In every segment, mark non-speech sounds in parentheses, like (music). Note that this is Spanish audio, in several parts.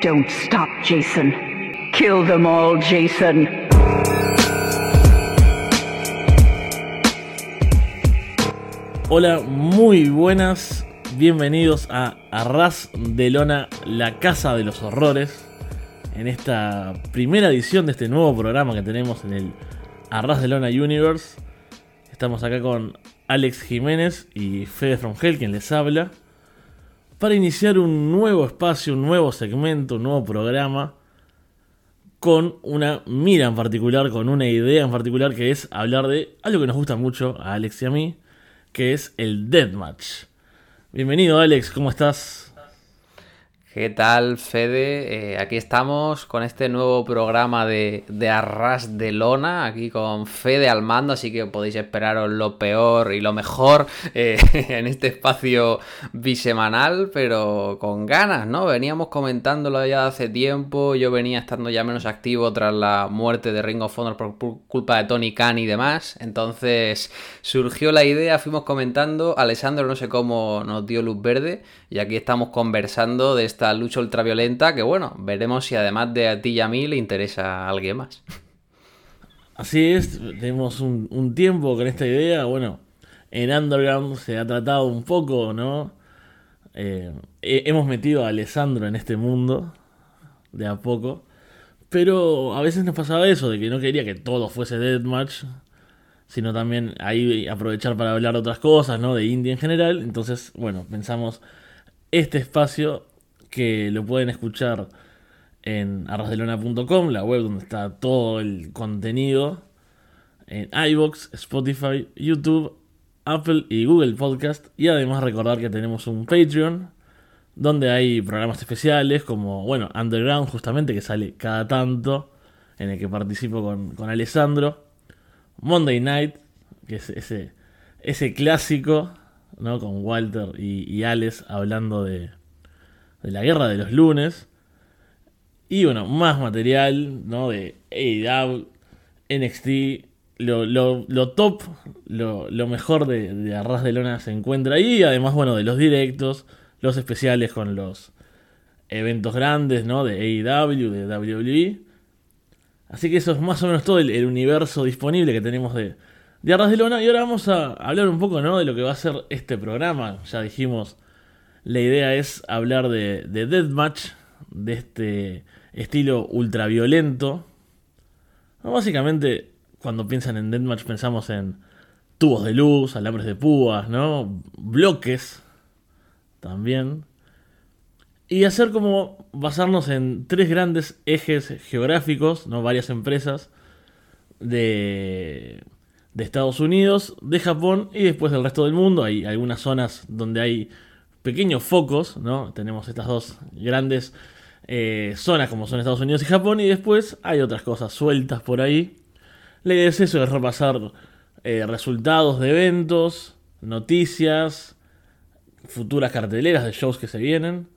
Don't stop, Jason. Kill them all, Jason. Hola, muy buenas. Bienvenidos a Arras de Lona, la casa de los horrores. En esta primera edición de este nuevo programa que tenemos en el Arras de Lona Universe. Estamos acá con Alex Jiménez y Fede From Hell, quien les habla. Para iniciar un nuevo espacio, un nuevo segmento, un nuevo programa. Con una mira en particular, con una idea en particular que es hablar de algo que nos gusta mucho a Alex y a mí, que es el Deathmatch. Bienvenido Alex, ¿cómo estás? ¿Qué tal, Fede? Eh, aquí estamos con este nuevo programa de, de, Arras de Lona, aquí con Fede al mando, así que podéis esperaros lo peor y lo mejor eh, (laughs) en este espacio bisemanal, pero con ganas, ¿no? Veníamos comentándolo ya hace tiempo, yo venía estando ya menos activo tras la muerte de Ring of Honor por culpa de Tony Khan y demás, entonces surgió la idea, fuimos comentando, Alessandro no sé cómo nos dio luz verde, y aquí estamos conversando de esta lucha ultraviolenta que bueno, veremos si además de a ti y a mí le interesa a alguien más. Así es, tenemos un, tiempo con esta idea, bueno, en Underground se ha tratado un poco, ¿no? Eh, hemos metido a Alessandro en este mundo, de a poco, pero a veces nos pasaba eso, de que no quería que todo fuese Deathmatch, sino también ahí aprovechar para hablar otras cosas, ¿no? De indie en general, entonces, bueno, pensamos este espacio que lo pueden escuchar en arrasdelona.com, la web donde está todo el contenido, en iBox, Spotify, YouTube, Apple y Google Podcast. Y además recordar que tenemos un Patreon donde hay programas especiales como, bueno, Underground justamente que sale cada tanto, en el que participo con, con Alessandro. Monday Night, que es ese, ese clásico, ¿no? Con Walter y, y Alex hablando de, de la guerra de los lunes. Y bueno, más material, ¿no? De AEW, NXT, lo, lo, top, lo, lo, mejor de, de Arras de Lona se encuentra ahí. Además, bueno, de los directos, los especiales con los eventos grandes, ¿no? De AEW, de WWE. Así que eso es más o menos todo el, universo disponible que tenemos de, de Arras de Lona. Y ahora vamos a hablar un poco, ¿no? De lo que va a ser este programa. Ya dijimos la idea es hablar de, de Deathmatch, de este estilo ultraviolento. Básicamente, cuando piensan en Deathmatch pensamos en tubos de luz, alambres de púas, ¿no? Bloques también. Y hacer como basarnos en tres grandes ejes geográficos, ¿no? Varias empresas de, de Estados Unidos, de Japón y después del resto del mundo. Hay algunas zonas donde hay pequeños focos, ¿no? Tenemos estas dos grandes eh, zonas como son Estados Unidos y Japón y después hay otras cosas sueltas por ahí. La idea es eso, es repasar eh, resultados de eventos, noticias, futuras carteleras de shows que se vienen.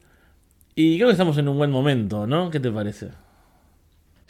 Y creo que estamos en un buen momento, ¿no? ¿Qué te parece?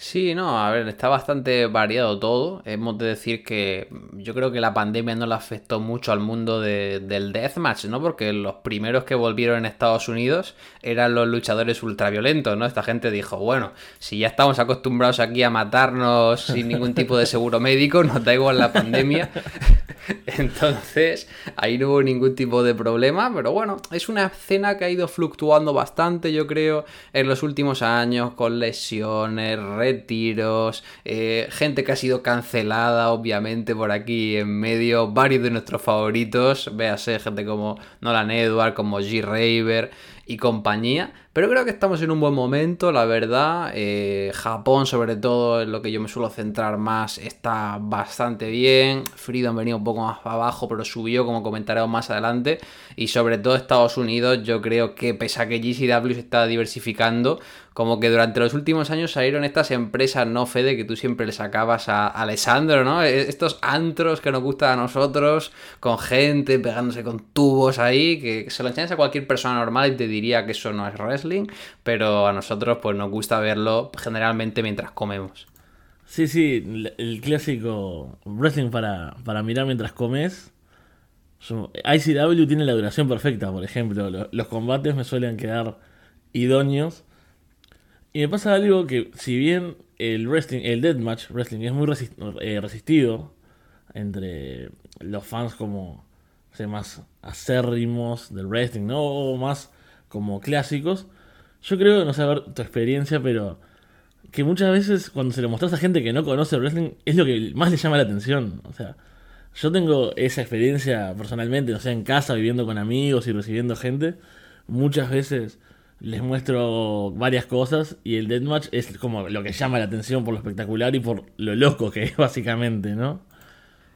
Sí, no, a ver, está bastante variado todo. Hemos de decir que yo creo que la pandemia no le afectó mucho al mundo del deathmatch, ¿no? Porque los primeros que volvieron en Estados Unidos eran los luchadores ultraviolentos, ¿no? Esta gente dijo, bueno, si ya estamos acostumbrados aquí a matarnos sin ningún tipo de seguro médico, (laughs) nos da igual la pandemia. (laughs) Entonces, ahí no hubo ningún tipo de problema, pero bueno, es una escena que ha ido fluctuando bastante, yo creo, en los últimos años, con lesiones, retiros, eh, gente que ha sido cancelada, obviamente, por aquí en medio, varios de nuestros favoritos, véase gente como Nolan Edward, como G. Raver y compañía. Pero creo que estamos en un buen momento, la verdad. Eh, Japón, sobre todo, en lo que yo me suelo centrar más, está bastante bien. Freedom venía un poco más abajo, pero subió, como comentaremos más adelante. Y sobre todo Estados Unidos, yo creo que pese a que GCW se está diversificando, como que durante los últimos años salieron estas empresas, ¿no, Fede? Que tú siempre le sacabas a Alessandro, ¿no? E-, estos antros que nos gustan a nosotros, con gente pegándose con tubos ahí, que se lo enseñas a cualquier persona normal y te diría que eso no es pero a nosotros pues nos gusta verlo generalmente mientras comemos. Sí, sí, el clásico wrestling para, para mirar mientras comes. ICW tiene la duración perfecta, por ejemplo. Los combates me suelen quedar idóneos Y me pasa algo que, si bien el wrestling, el deathmatch wrestling es muy eh, resistido entre los fans como más acérrimos del wrestling, ¿no? O más como clásicos. Yo creo, no sé, a ver tu experiencia, pero que muchas veces cuando se le mostras a gente que no conoce wrestling es lo que más le llama la atención. O sea, yo tengo esa experiencia personalmente, no sé, en casa, viviendo con amigos y recibiendo gente. Muchas veces les muestro varias cosas y el deathmatch es como lo que llama la atención por lo espectacular y por lo loco que es básicamente, ¿no?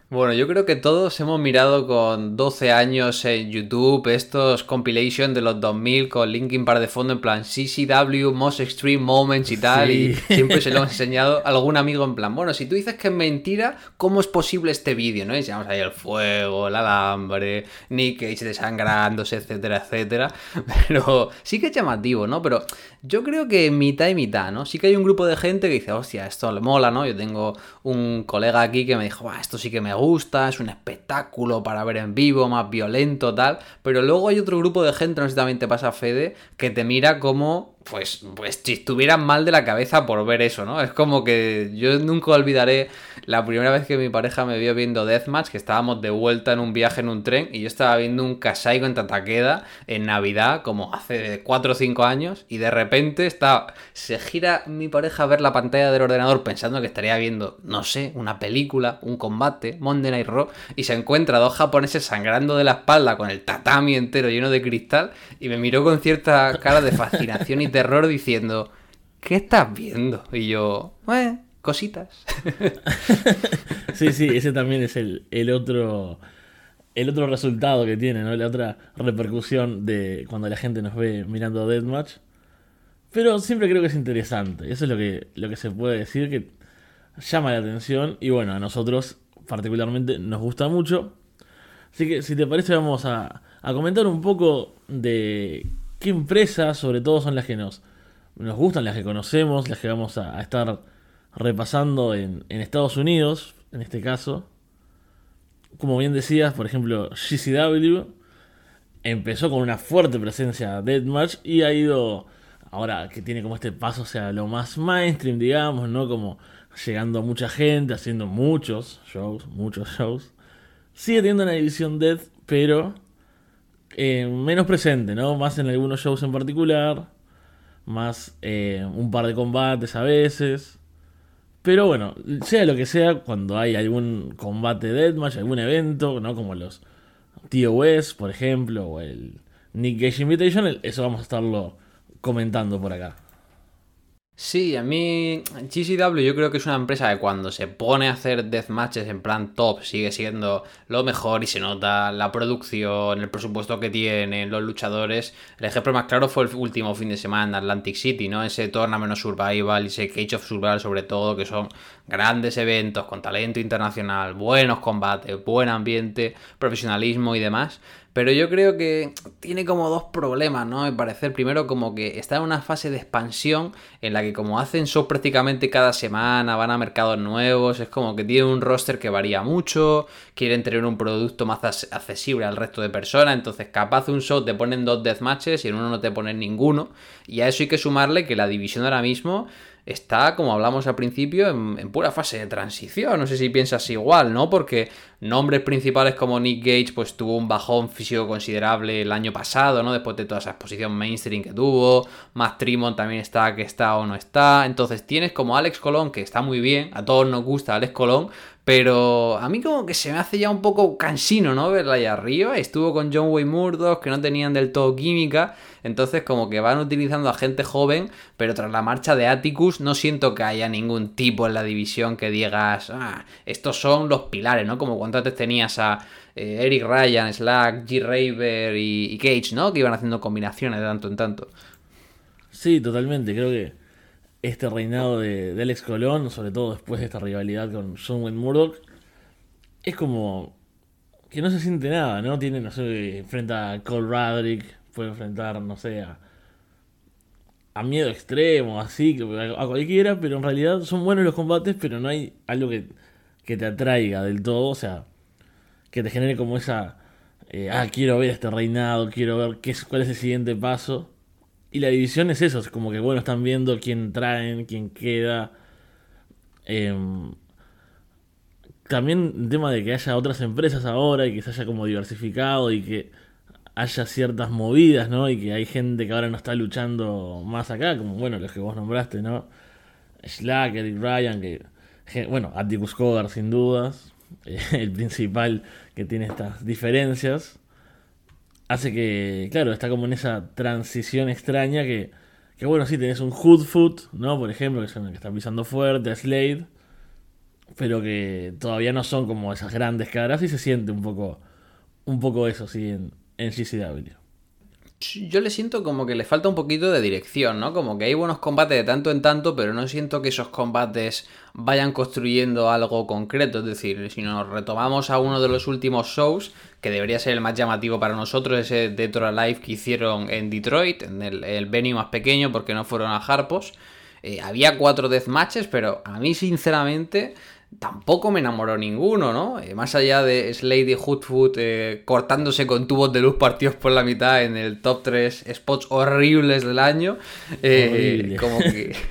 Bueno, yo creo que todos hemos mirado con 12 años en YouTube estos compilation de los 2000 con Linkin Park de fondo en plan CCW, Most Extreme Moments y tal. Y siempre se lo hemos (laughs) enseñado a algún amigo en plan, bueno, si tú dices que es mentira, ¿cómo es posible este vídeo? ¿no? Y ahí el fuego, el alambre, Nick Cage desangrándose, etcétera, etcétera. (laughs) Pero sí que es llamativo, ¿no? Pero yo creo que mitad y mitad, ¿no? Sí que hay un grupo de gente que dice, hostia, esto le mola, ¿no? Yo tengo un colega aquí que me dijo, esto sí que me gusta, es un espectáculo para ver en vivo, más violento, tal. Pero luego hay otro grupo de gente, no sé si también te pasa Fede, que te mira como pues, pues si estuvieran mal de la cabeza por ver eso, ¿no? Es como que yo nunca olvidaré la primera vez que mi pareja me vio viendo Deathmatch, que estábamos de vuelta en un viaje en un tren y yo estaba viendo un Kasaigo en Tataqueda en Navidad, como hace 4 o 5 años, y de repente está, se gira mi pareja a ver la pantalla del ordenador pensando que estaría viendo, no sé, una película, un combate, Monday Night Raw, y se encuentra dos japoneses sangrando de la espalda con el tatami entero lleno de cristal y me miró con cierta cara de fascinación y terror diciendo, ¿qué estás viendo? Y yo, eh, cositas. (laughs) sí, sí, ese también es el, el otro el otro resultado que tiene, ¿no? La otra repercusión de cuando la gente nos ve mirando Deathmatch. Pero siempre creo que es interesante. Eso es lo que, lo que se puede decir, que llama la atención. Y bueno, a nosotros particularmente nos gusta mucho. Así que si te parece vamos a, a comentar un poco de qué empresas, sobre todo, son las que nos, nos gustan, las que conocemos, las que vamos a, estar repasando en, Estados Unidos, en este caso. Como bien decías, por ejemplo, GCW empezó con una fuerte presencia Deathmatch y ha ido, ahora que tiene como este paso sea lo más mainstream, digamos, ¿no? Como llegando a mucha gente, haciendo muchos shows, muchos shows. Sigue teniendo una división Death, pero eh, menos presente, ¿no? Más en algunos shows en particular, más eh, un par de combates a veces. Pero bueno, sea lo que sea, cuando hay algún combate deathmatch, algún evento, ¿no? Como los TOS, por ejemplo, o el Nick Gage Invitation, eso vamos a estarlo comentando por acá. Sí, a mí GCW yo creo que es una empresa que cuando se pone a hacer deathmatches en plan top sigue siendo lo mejor y se nota la producción, el presupuesto que tienen los luchadores. El ejemplo más claro fue el último fin de semana en Atlantic City, ¿no? Ese Tournament Survival y ese Cage of Survival sobre todo, que son grandes eventos con talento internacional, buenos combates, buen ambiente, profesionalismo y demás. Pero yo creo que tiene como dos problemas, ¿no? Me parecer primero como que está en una fase de expansión en la que como hacen shows prácticamente cada semana, van a mercados nuevos, es como que tiene un roster que varía mucho, quieren tener un producto más accesible al resto de personas, entonces capaz un show te ponen dos deathmatches y en uno no te ponen ninguno, y a eso hay que sumarle que la división ahora mismo está, como hablamos al principio, en, pura fase de transición. No sé si piensas igual, ¿no? Porque nombres principales como Nick Gage, pues tuvo un bajón físico considerable el año pasado, ¿no? Después de toda esa exposición mainstream que tuvo. Matt Trimon también está, que está o no está. Entonces tienes como Alex Colón, que está muy bien. A todos nos gusta Alex Colón. Pero a mí como que se me hace ya un poco cansino, ¿no? Verla allá arriba. Estuvo con John Wayne Murdoch, que no tenían del todo química. Entonces como que van utilizando a gente joven, pero tras la marcha de Atticus no siento que haya ningún tipo en la división que digas, ah, estos son los pilares, ¿no? Como cuando antes tenías a eh, Eric Ryan, Slack, G. Raver y, Cage, ¿no? Que iban haciendo combinaciones de tanto en tanto. Sí, totalmente. Creo que este reinado de, Alex Colón, sobre todo después de esta rivalidad con John Wayne Murdoch, es como que no se siente nada, ¿no? Tiene, no sé, enfrenta a Cole Radrick, puede enfrentar, no sé, a, miedo extremo, así, a, cualquiera, pero en realidad son buenos los combates, pero no hay algo que, te atraiga del todo, o sea, que te genere como esa, eh, ah, quiero ver este reinado, quiero ver qué, cuál es el siguiente paso. y la división es eso, es como que bueno, están viendo quién traen, quién queda. Em, también el tema de que haya otras empresas ahora y que se haya como diversificado y que haya ciertas movidas, ¿no? Y que hay gente que ahora no está luchando más acá, como bueno, los que vos nombraste, ¿no? Slack, Eric Ryan, que, bueno, Atticus Cogar sin dudas, (laughs) el principal que tiene estas diferencias, hace que, claro, está como en esa transición extraña que, que bueno, sí, tenés un Hoodfoot, ¿no? Por ejemplo, que, son, que está pisando fuerte, Slade, pero que todavía no son como esas grandes caras y se siente un poco, un poco eso, sí, en, en GCW. Yo le siento como que le falta un poquito de dirección, ¿no? Como que hay buenos combates de tanto en tanto, pero no siento que esos combates vayan construyendo algo concreto. Es decir, si nos retomamos a uno de los últimos shows, que debería ser el más llamativo para nosotros, ese Detroit Live que hicieron en Detroit, en el, el venue más pequeño, porque no fueron a Harpos. Eh, había cuatro deathmatches, pero a mí, sinceramente, tampoco me enamoró ninguno, ¿no? Eh, más allá de Slade y Hoodfoot eh, cortándose con tubos de luz partidos por la mitad en el top 3 spots horribles del año, eh, como que... (laughs)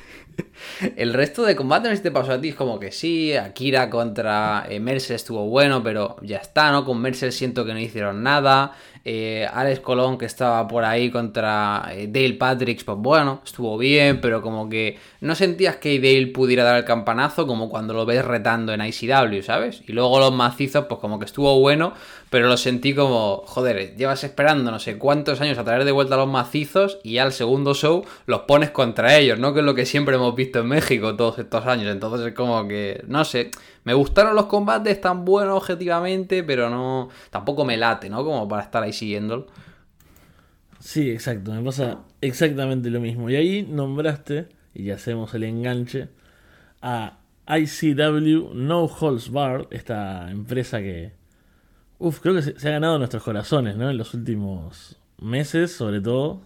El resto de combates este pasó a ti es como que sí, Akira contra Mercer estuvo bueno, pero ya está, ¿no? Con Mercer siento que no hicieron nada. Eh, Alex Colón que estaba por ahí contra eh, Dale Patrick, pues bueno, estuvo bien, pero como que no sentías que Dale pudiera dar el campanazo como cuando lo ves retando en ICW, ¿sabes? Y luego los macizos, pues como que estuvo bueno, pero lo sentí como, joder, llevas esperando no sé cuántos años a traer de vuelta los macizos y al segundo show los pones contra ellos, ¿no? Que es lo que siempre hemos visto en México todos estos años. Entonces es como que, no sé, me gustaron los combates, tan buenos objetivamente, pero no. Tampoco me late, ¿no? Como para estar ahí siguiéndolo. Sí, exacto, me pasa exactamente lo mismo. Y ahí nombraste, y hacemos el enganche, a ICW No Holds Bar, esta empresa que. Uf, creo que se, ha ganado nuestros corazones, ¿no? En los últimos meses, sobre todo.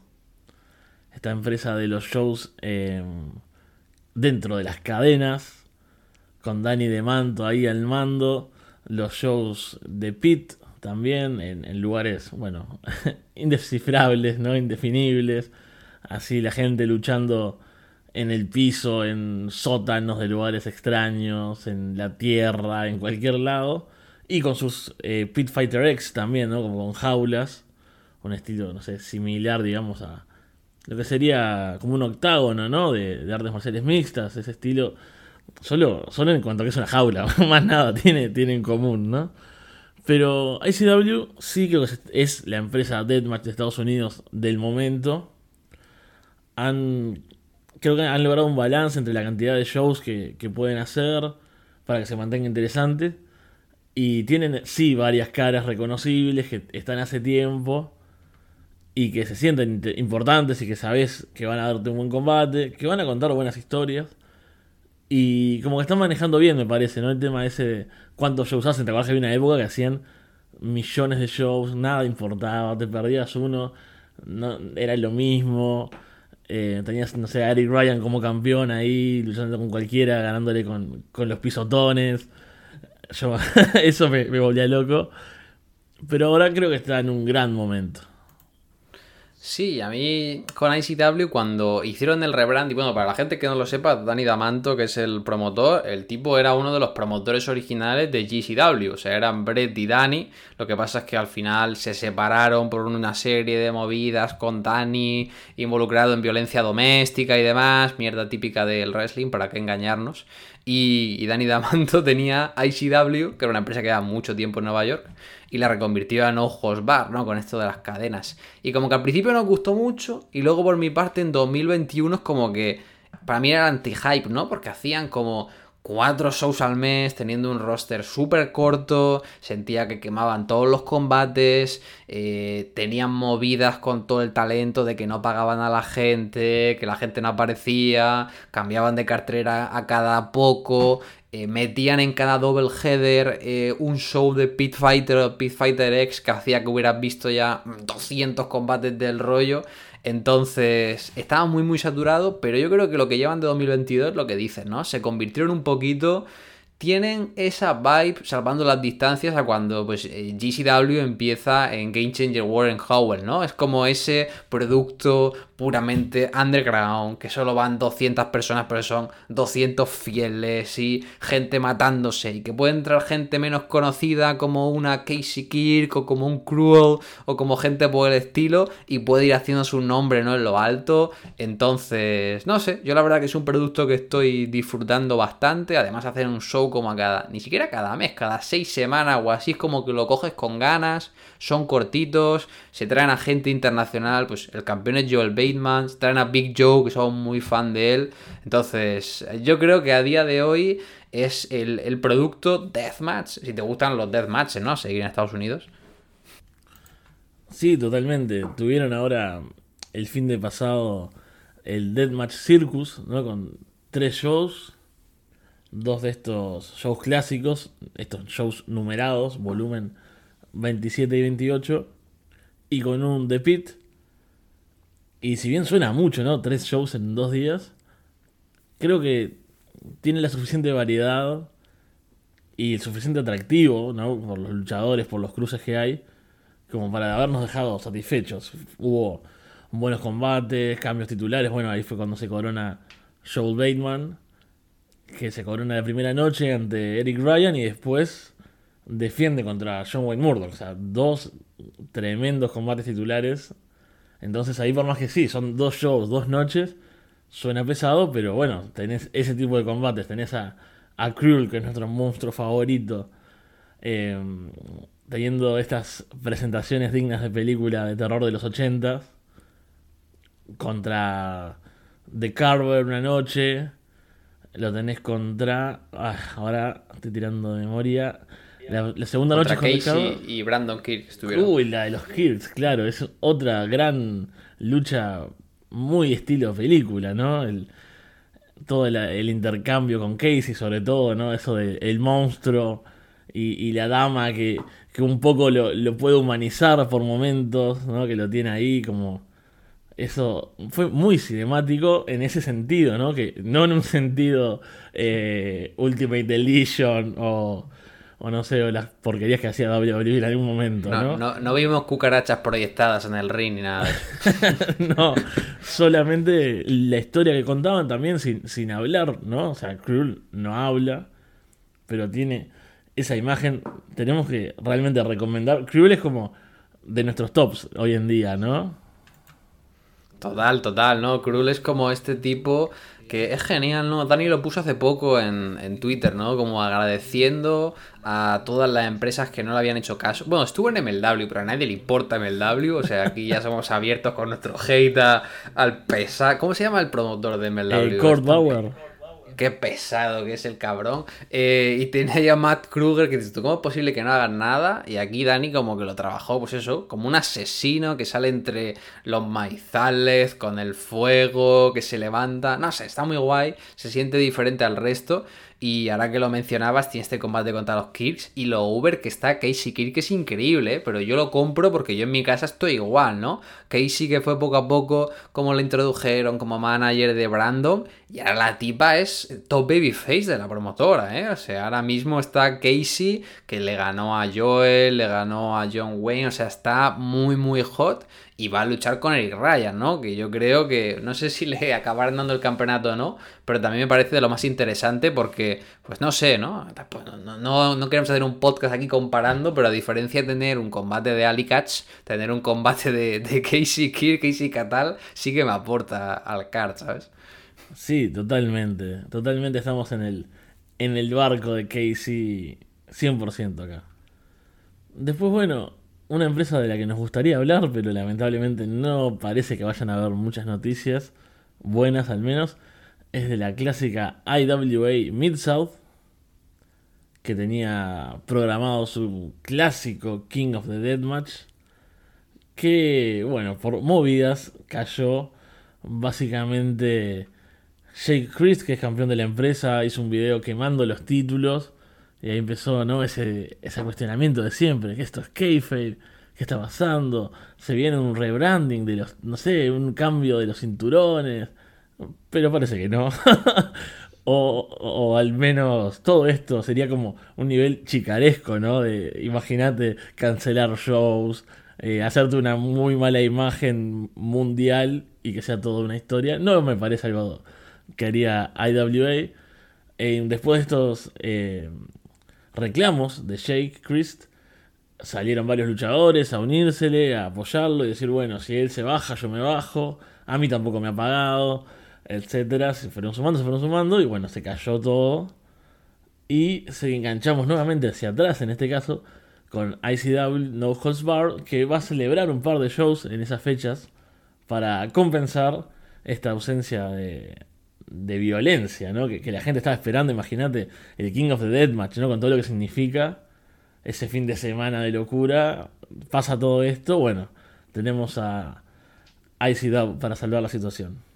Esta empresa de los shows eh, dentro de las cadenas, con Dani de Manto ahí al mando, los shows de Pit también en, lugares, bueno, (laughs) indescifrables, ¿no? Indefinibles, así la gente luchando en el piso, en sótanos de lugares extraños, en la tierra, en cualquier lado, y con sus eh, Pit Fighter X también, ¿no? Como con jaulas, un estilo, no sé, similar, digamos, a lo que sería como un octágono, ¿no? De, de artes marciales mixtas, ese estilo Solo, solo en cuanto a que es una jaula, (laughs) más nada tiene, tiene en común, ¿no? Pero ICW sí creo que es la empresa Deathmatch de Estados Unidos del momento. Han, creo que han logrado un balance entre la cantidad de shows que, pueden hacer para que se mantenga interesante. Y tienen, sí, varias caras reconocibles que están hace tiempo y que se sienten importantes y que sabes que van a darte un buen combate, que van a contar buenas historias. Y como que están manejando bien, me parece, ¿no? El tema ese de cuántos shows hacen. Te acuerdas que había una época que hacían millones de shows, nada importaba, te perdías uno, no, era lo mismo. Eh, tenías, no sé, a Eric Ryan como campeón ahí, luchando con cualquiera, ganándole con, con los pisotones. Yo, (laughs) eso me, me volvía loco. Pero ahora creo que está en un gran momento. Sí, a mí con ICW cuando hicieron el rebrand, y bueno, para la gente que no lo sepa, Danny Damanto, que es el promotor, el tipo era uno de los promotores originales de GCW, o sea, eran Brett y Danny, lo que pasa es que al final se separaron por una serie de movidas con Danny involucrado en violencia doméstica y demás, mierda típica del wrestling, para qué engañarnos, y, y Danny Damanto (laughs) tenía ICW, que era una empresa que lleva mucho tiempo en Nueva York, y la reconvirtió en Ojos Bar, ¿no? Con esto de las cadenas. Y como que al principio nos gustó mucho y luego por mi parte en 2021 es como que para mí era anti-hype, ¿no? Porque hacían como cuatro shows al mes, teniendo un roster súper corto, sentía que quemaban todos los combates, eh, tenían movidas con todo el talento de que no pagaban a la gente, que la gente no aparecía, cambiaban de cartera a cada poco, eh, metían en cada double header eh, un show de Pit Fighter o Pit Fighter X que hacía que hubieras visto ya 200 combates del rollo. Entonces, estaba muy, muy saturado, pero yo creo que lo que llevan de 2022 lo que dicen, ¿no? Se convirtieron un poquito tienen esa vibe, salvando las distancias, a cuando pues eh, GCW empieza en Game Changer Warren Howell, ¿no? Es como ese producto puramente underground, que solo van 200 personas, pero son 200 fieles y gente matándose, y que puede entrar gente menos conocida como una Casey Kirk o como un Cruel o como gente por el estilo, y puede ir haciendo su nombre, ¿no? En lo alto. Entonces, no sé, yo la verdad que es un producto que estoy disfrutando bastante, además hacer un show como a cada, ni siquiera cada mes, cada seis semanas o así, es como que lo coges con ganas, son cortitos, se traen a gente internacional, pues el campeón es Joel Bateman, traen a Big Joe, que son muy fan de él, entonces yo creo que a día de hoy es el, el producto Deathmatch, si te gustan los Deathmatches, ¿no? Seguir en Estados Unidos. Sí, totalmente. Tuvieron ahora el fin de pasado el Deathmatch Circus, ¿no? Con tres shows dos de estos shows clásicos, estos shows numerados, volumen 27 y 28, y con un The Pit. Y si bien suena mucho, ¿no? Tres shows en dos días, creo que tiene la suficiente variedad y el suficiente atractivo, ¿no? Por los luchadores, por los cruces que hay, como para habernos dejado satisfechos. Hubo buenos combates, cambios titulares, bueno, ahí fue cuando se corona Joel Bateman que se corona la primera noche ante Eric Ryan y después defiende contra John Wayne Murdoch. O sea, dos tremendos combates titulares. Entonces ahí por más que sí, son dos shows, dos noches, suena pesado, pero bueno, tenés ese tipo de combates, tenés a, a que es nuestro monstruo favorito, em, teniendo estas presentaciones dignas de película de terror de los 80 contra The Carver una noche, lo tenés contra. Ah, ahora estoy tirando de memoria. La, segunda noche contra Casey y Brandon Kirk estuvieron. Uy, la de los Kirks, claro. Es otra gran lucha muy estilo película, ¿no? El, todo el, intercambio con Casey, sobre todo, ¿no? Eso del el monstruo y, la dama que, que un poco lo, lo, puede humanizar por momentos, ¿no? Que lo tiene ahí como eso fue muy cinemático en ese sentido, ¿no? Que no en un sentido eh, Ultimate Edition o, o no sé, o las porquerías que hacía WWE en algún momento, ¿no? No, no, vimos cucarachas proyectadas en el ring ni nada. (laughs) no, solamente la historia que contaban también sin, sin hablar, ¿no? O sea, Cruel no habla, pero tiene esa imagen. Tenemos que realmente recomendar. Cruel es como de nuestros tops hoy en día, ¿no? Total, total, ¿no? Cruel es como este tipo que es genial, ¿no? Dani lo puso hace poco en, en, Twitter, ¿no? Como agradeciendo a todas las empresas que no le habían hecho caso. Bueno, estuvo en MLW, pero a nadie le importa MLW. O sea, aquí ya somos abiertos con nuestro hate al pesar. ¿Cómo se llama el promotor de MLW? El Kurt Bauer qué pesado que es el cabrón. Eh, y tiene ahí a Matt Kruger que dice, ¿cómo es posible que no hagan nada? Y aquí Dani como que lo trabajó, pues eso, como un asesino que sale entre los maizales, con el fuego, que se levanta. No sé, está muy guay, se siente diferente al resto. Y ahora que lo mencionabas, tiene este combate contra los Kirks. Y lo Uber que está Casey Kirk es increíble, ¿eh? pero yo lo compro porque yo en mi casa estoy igual, ¿no? Casey que fue poco a poco como lo introdujeron como manager de Brandon. Y ahora la tipa es top babyface de la promotora, ¿eh? O sea, ahora mismo está Casey que le ganó a Joel, le ganó a John Wayne, o sea, está muy, muy hot y va a luchar con Eric Ryan, ¿no? Que yo creo que, no sé si le (laughs) acabarán dando el campeonato o no, pero también me parece de lo más interesante porque, pues no sé, ¿no? Pues no, no, queremos hacer un podcast aquí comparando, pero a diferencia de tener un combate de Ali Catch, tener un combate de, de Casey Kirk, Casey Catal, sí que me aporta al card, ¿sabes? Sí, totalmente. Totalmente estamos en el, en el barco de Casey 100% acá. Después, bueno, una empresa de la que nos gustaría hablar, pero lamentablemente no parece que vayan a haber muchas noticias, buenas al menos, es de la clásica IWA Mid-South, que tenía programado su clásico King of the Dead Match, que, bueno, por movidas cayó básicamente Jake Chris, que es campeón de la empresa, hizo un video quemando los títulos y ahí empezó, ¿no? Ese, ese cuestionamiento de siempre, que esto es kayfabe, ¿qué está pasando? Se viene un rebranding de los, no sé, un cambio de los cinturones, pero parece que no. (laughs) O, al menos todo esto sería como un nivel chicaresco, ¿no? De, imagínate cancelar shows, eh, hacerte una muy mala imagen mundial y que sea toda una historia. No me parece algo que haría IWA. Después de estos eh, reclamos de Jake Christ, salieron varios luchadores a unírsele, a apoyarlo y decir, bueno, si él se baja, yo me bajo, a mí tampoco me ha pagado etcétera. Se fueron sumando, se fueron sumando y bueno, se cayó todo. Y se enganchamos nuevamente hacia atrás, en este caso, con ICW No Holds Bar, que va a celebrar un par de shows en esas fechas para compensar esta ausencia de, de violencia, ¿no? Que, la gente estaba esperando, imagínate, el King of the Deathmatch, ¿no? Con todo lo que significa ese fin de semana de locura, pasa todo esto, bueno, tenemos a ICW para salvar la situación.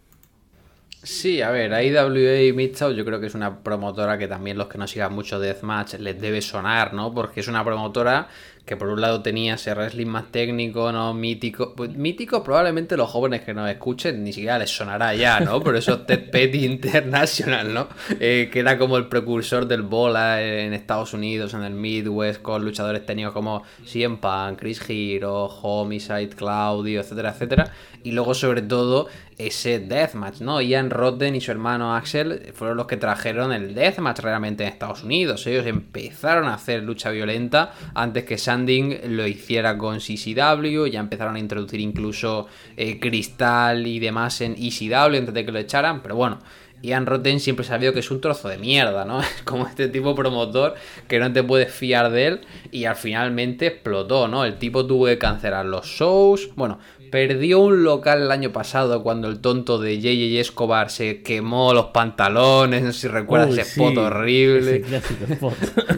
Sí, a ver, IWA Midtown yo creo que es una promotora que también los que no sigan mucho Deathmatch les debe sonar, ¿no? Porque es una promotora que por un lado tenía ese wrestling más técnico, ¿no? Mítico. Pues mítico probablemente los jóvenes que nos escuchen ni siquiera les sonará ya, ¿no? Por eso (laughs) Ted Petty International, ¿no? Eh, que era como el precursor del bola en Estados Unidos, en el Midwest, con luchadores técnicos como CM Punk, Chris Hero, Homicide, Claudio, etcétera, etcétera. Y luego, sobre todo, ese Deathmatch, ¿no? Ian Rotten y su hermano Axel fueron los que trajeron el Deathmatch realmente en Estados Unidos. Ellos empezaron a hacer lucha violenta antes que Sanding lo hiciera con CCW, ya empezaron a introducir incluso eh, Cristal y demás en ECW antes de que lo echaran, pero bueno. Ian Rotten siempre ha sabido que es un trozo de mierda, ¿no? (laughs) Es como este tipo promotor que no te puedes fiar de él y al finalmente explotó, ¿no? El tipo tuvo que cancelar los shows. Bueno, Perdió un local el año pasado cuando el tonto de JJ Escobar se quemó los pantalones. No sé si recuerdas ese spot horrible. clásico spot.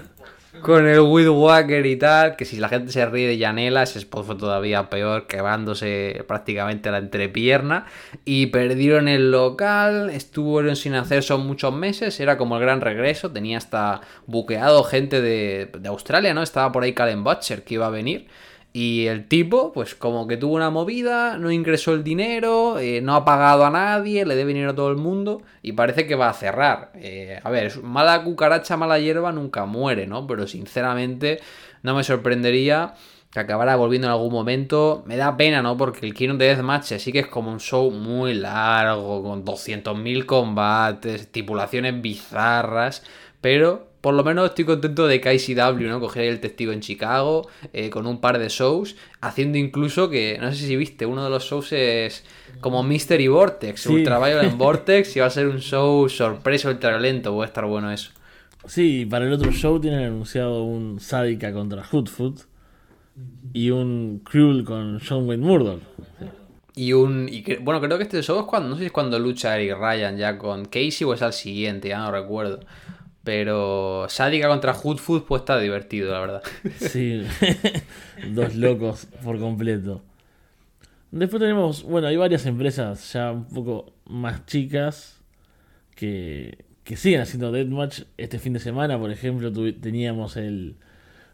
(laughs) Con el With Walker y tal. Que si la gente se ríe de Yanela, ese spot fue todavía peor, quemándose prácticamente la entrepierna. Y perdieron el local. Estuvieron sin hacer son muchos meses. Era como el gran regreso. Tenía hasta buqueado gente de, de Australia, ¿no? Estaba por ahí Calen Butcher que iba a venir. Y el tipo, pues como que tuvo una movida, no ingresó el dinero, eh, no ha pagado a nadie, le debe dinero a todo el mundo y parece que va a cerrar. Eh, a ver, mala cucaracha, mala hierba nunca muere, ¿no? Pero sinceramente no me sorprendería que acabara volviendo en algún momento. Me da pena, ¿no? Porque el Kino de Deathmatch sí que es como un show muy largo, con 200.000 combates, estipulaciones bizarras, pero por lo menos estoy contento de que ICW, ¿no? Coger el testigo en Chicago eh, con un par de shows, haciendo incluso que, no sé si viste, uno de los shows es como Mystery Vortex, sí. Ultra Violent (laughs) Vortex, y va a ser un show sorpresa ultra lento, va a estar bueno eso. Sí, para el otro show tienen anunciado un Sadika contra Hoodfoot y un Cruel con John Wayne Murdoch. Y un. Y bueno, creo que este show es cuando. No sé si es cuando lucha Eric Ryan ya con Casey o es al siguiente, ya no recuerdo. Pero Sádica contra Hoodfood pues está divertido, la verdad. (laughs) Sí, (laughs) dos locos por completo. Después tenemos, bueno, hay varias empresas ya un poco más chicas que, que siguen haciendo Deathmatch. Este fin de semana, por ejemplo, teníamos el,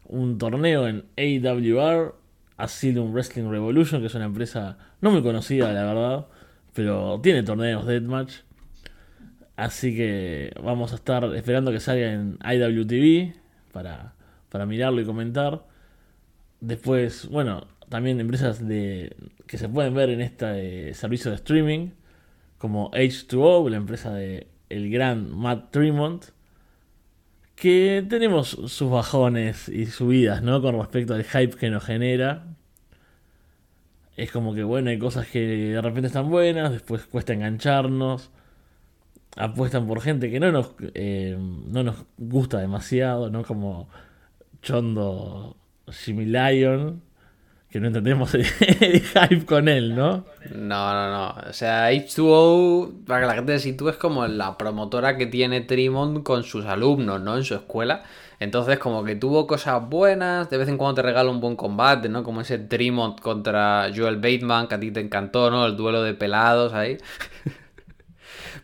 un torneo en AWR, Asylum Wrestling Revolution, que es una empresa no muy conocida, la verdad, pero tiene torneos Deathmatch. Así que vamos a estar esperando que salga en IWTV para, para mirarlo y comentar. Después, bueno, también empresas de que se pueden ver en este servicio de streaming, como H2O, la empresa de el gran Matt Tremont, que tenemos sus bajones y subidas, ¿no? Con respecto al hype que nos genera. Es como que, bueno, hay cosas que de repente están buenas, después cuesta engancharnos apuestan por gente que no nos, eh, no nos gusta demasiado, ¿no? Como Chondo Jimmy Lion, que no entendemos (laughs) el, hype con él, ¿no? No, no, no. O sea, H2O, para que la gente se sitúe, es como la promotora que tiene Trimont con sus alumnos, ¿no? En su escuela. Entonces, como que tuvo cosas buenas, de vez en cuando te regala un buen combate, ¿no? Como ese Trimont contra Joel Bateman, que a ti te encantó, ¿no? El duelo de pelados ahí. (laughs)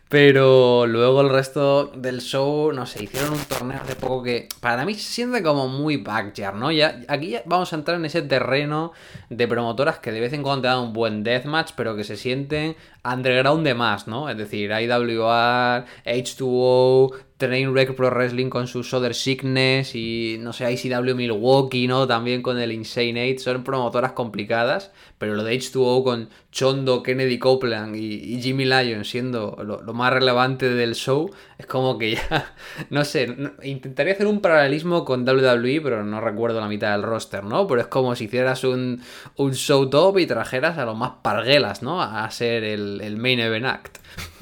Pero luego el resto del show, no sé, hicieron un torneo de poco que para mí se siente como muy backyard, ¿no? Ya, aquí ya vamos a entrar en ese terreno de promotoras que de vez en cuando te dan un buen deathmatch, pero que se sienten underground de más, ¿no? Es decir, IWR, H2O, Trainwreck Pro Wrestling con su Soder Sickness y no sé, ICW Milwaukee, ¿no? También con el Insane 8. Son promotoras complicadas, pero lo de H2O con Chondo, Kennedy Copeland y, Jimmy Lyon siendo lo, más relevante del show, es como que ya, (laughs) no sé, intentaría hacer un paralelismo con WWE, pero no recuerdo la mitad del roster, ¿no? Pero es como si hicieras un, un show top y trajeras a los más parguelas, ¿no? A ser el, el main event act.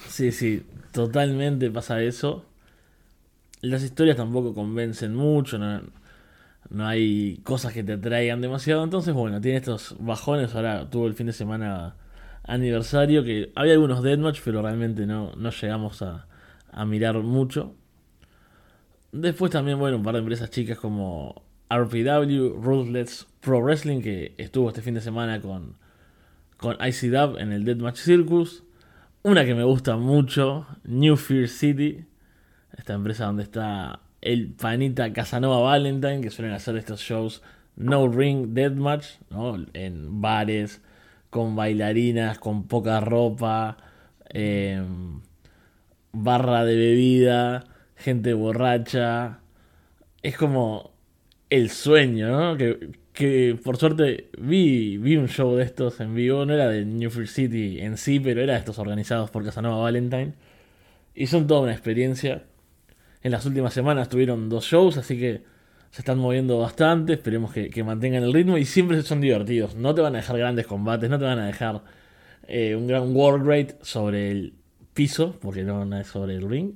Sí, sí, totalmente pasa eso las historias tampoco convencen mucho, no, hay cosas que te atraigan demasiado. Entonces, bueno, tiene estos bajones. Ahora tuvo el fin de semana aniversario, que había algunos deathmatch, pero realmente no, no llegamos a, a mirar mucho. Después también, bueno, un par de empresas chicas como RPW, Ruthless Pro Wrestling, que estuvo este fin de semana con, con ICW en el Deathmatch Circus. Una que me gusta mucho, New Fear City, esta empresa donde está el panita Casanova Valentine, que suelen hacer estos shows no ring deathmatch, ¿no? En bares, con bailarinas, con poca ropa, em, barra de bebida, gente borracha. Es como el sueño, ¿no? Que por suerte vi, vi un show de estos en vivo, no era de New York City en sí, pero era de estos organizados por Casanova Valentine. Y son toda una experiencia. En las últimas semanas tuvieron dos shows, así que se están moviendo bastante. Esperemos que, mantengan el ritmo y siempre son divertidos. No te van a dejar grandes combates, no te van a dejar eh, un gran world rate sobre el piso, porque no, es sobre el ring.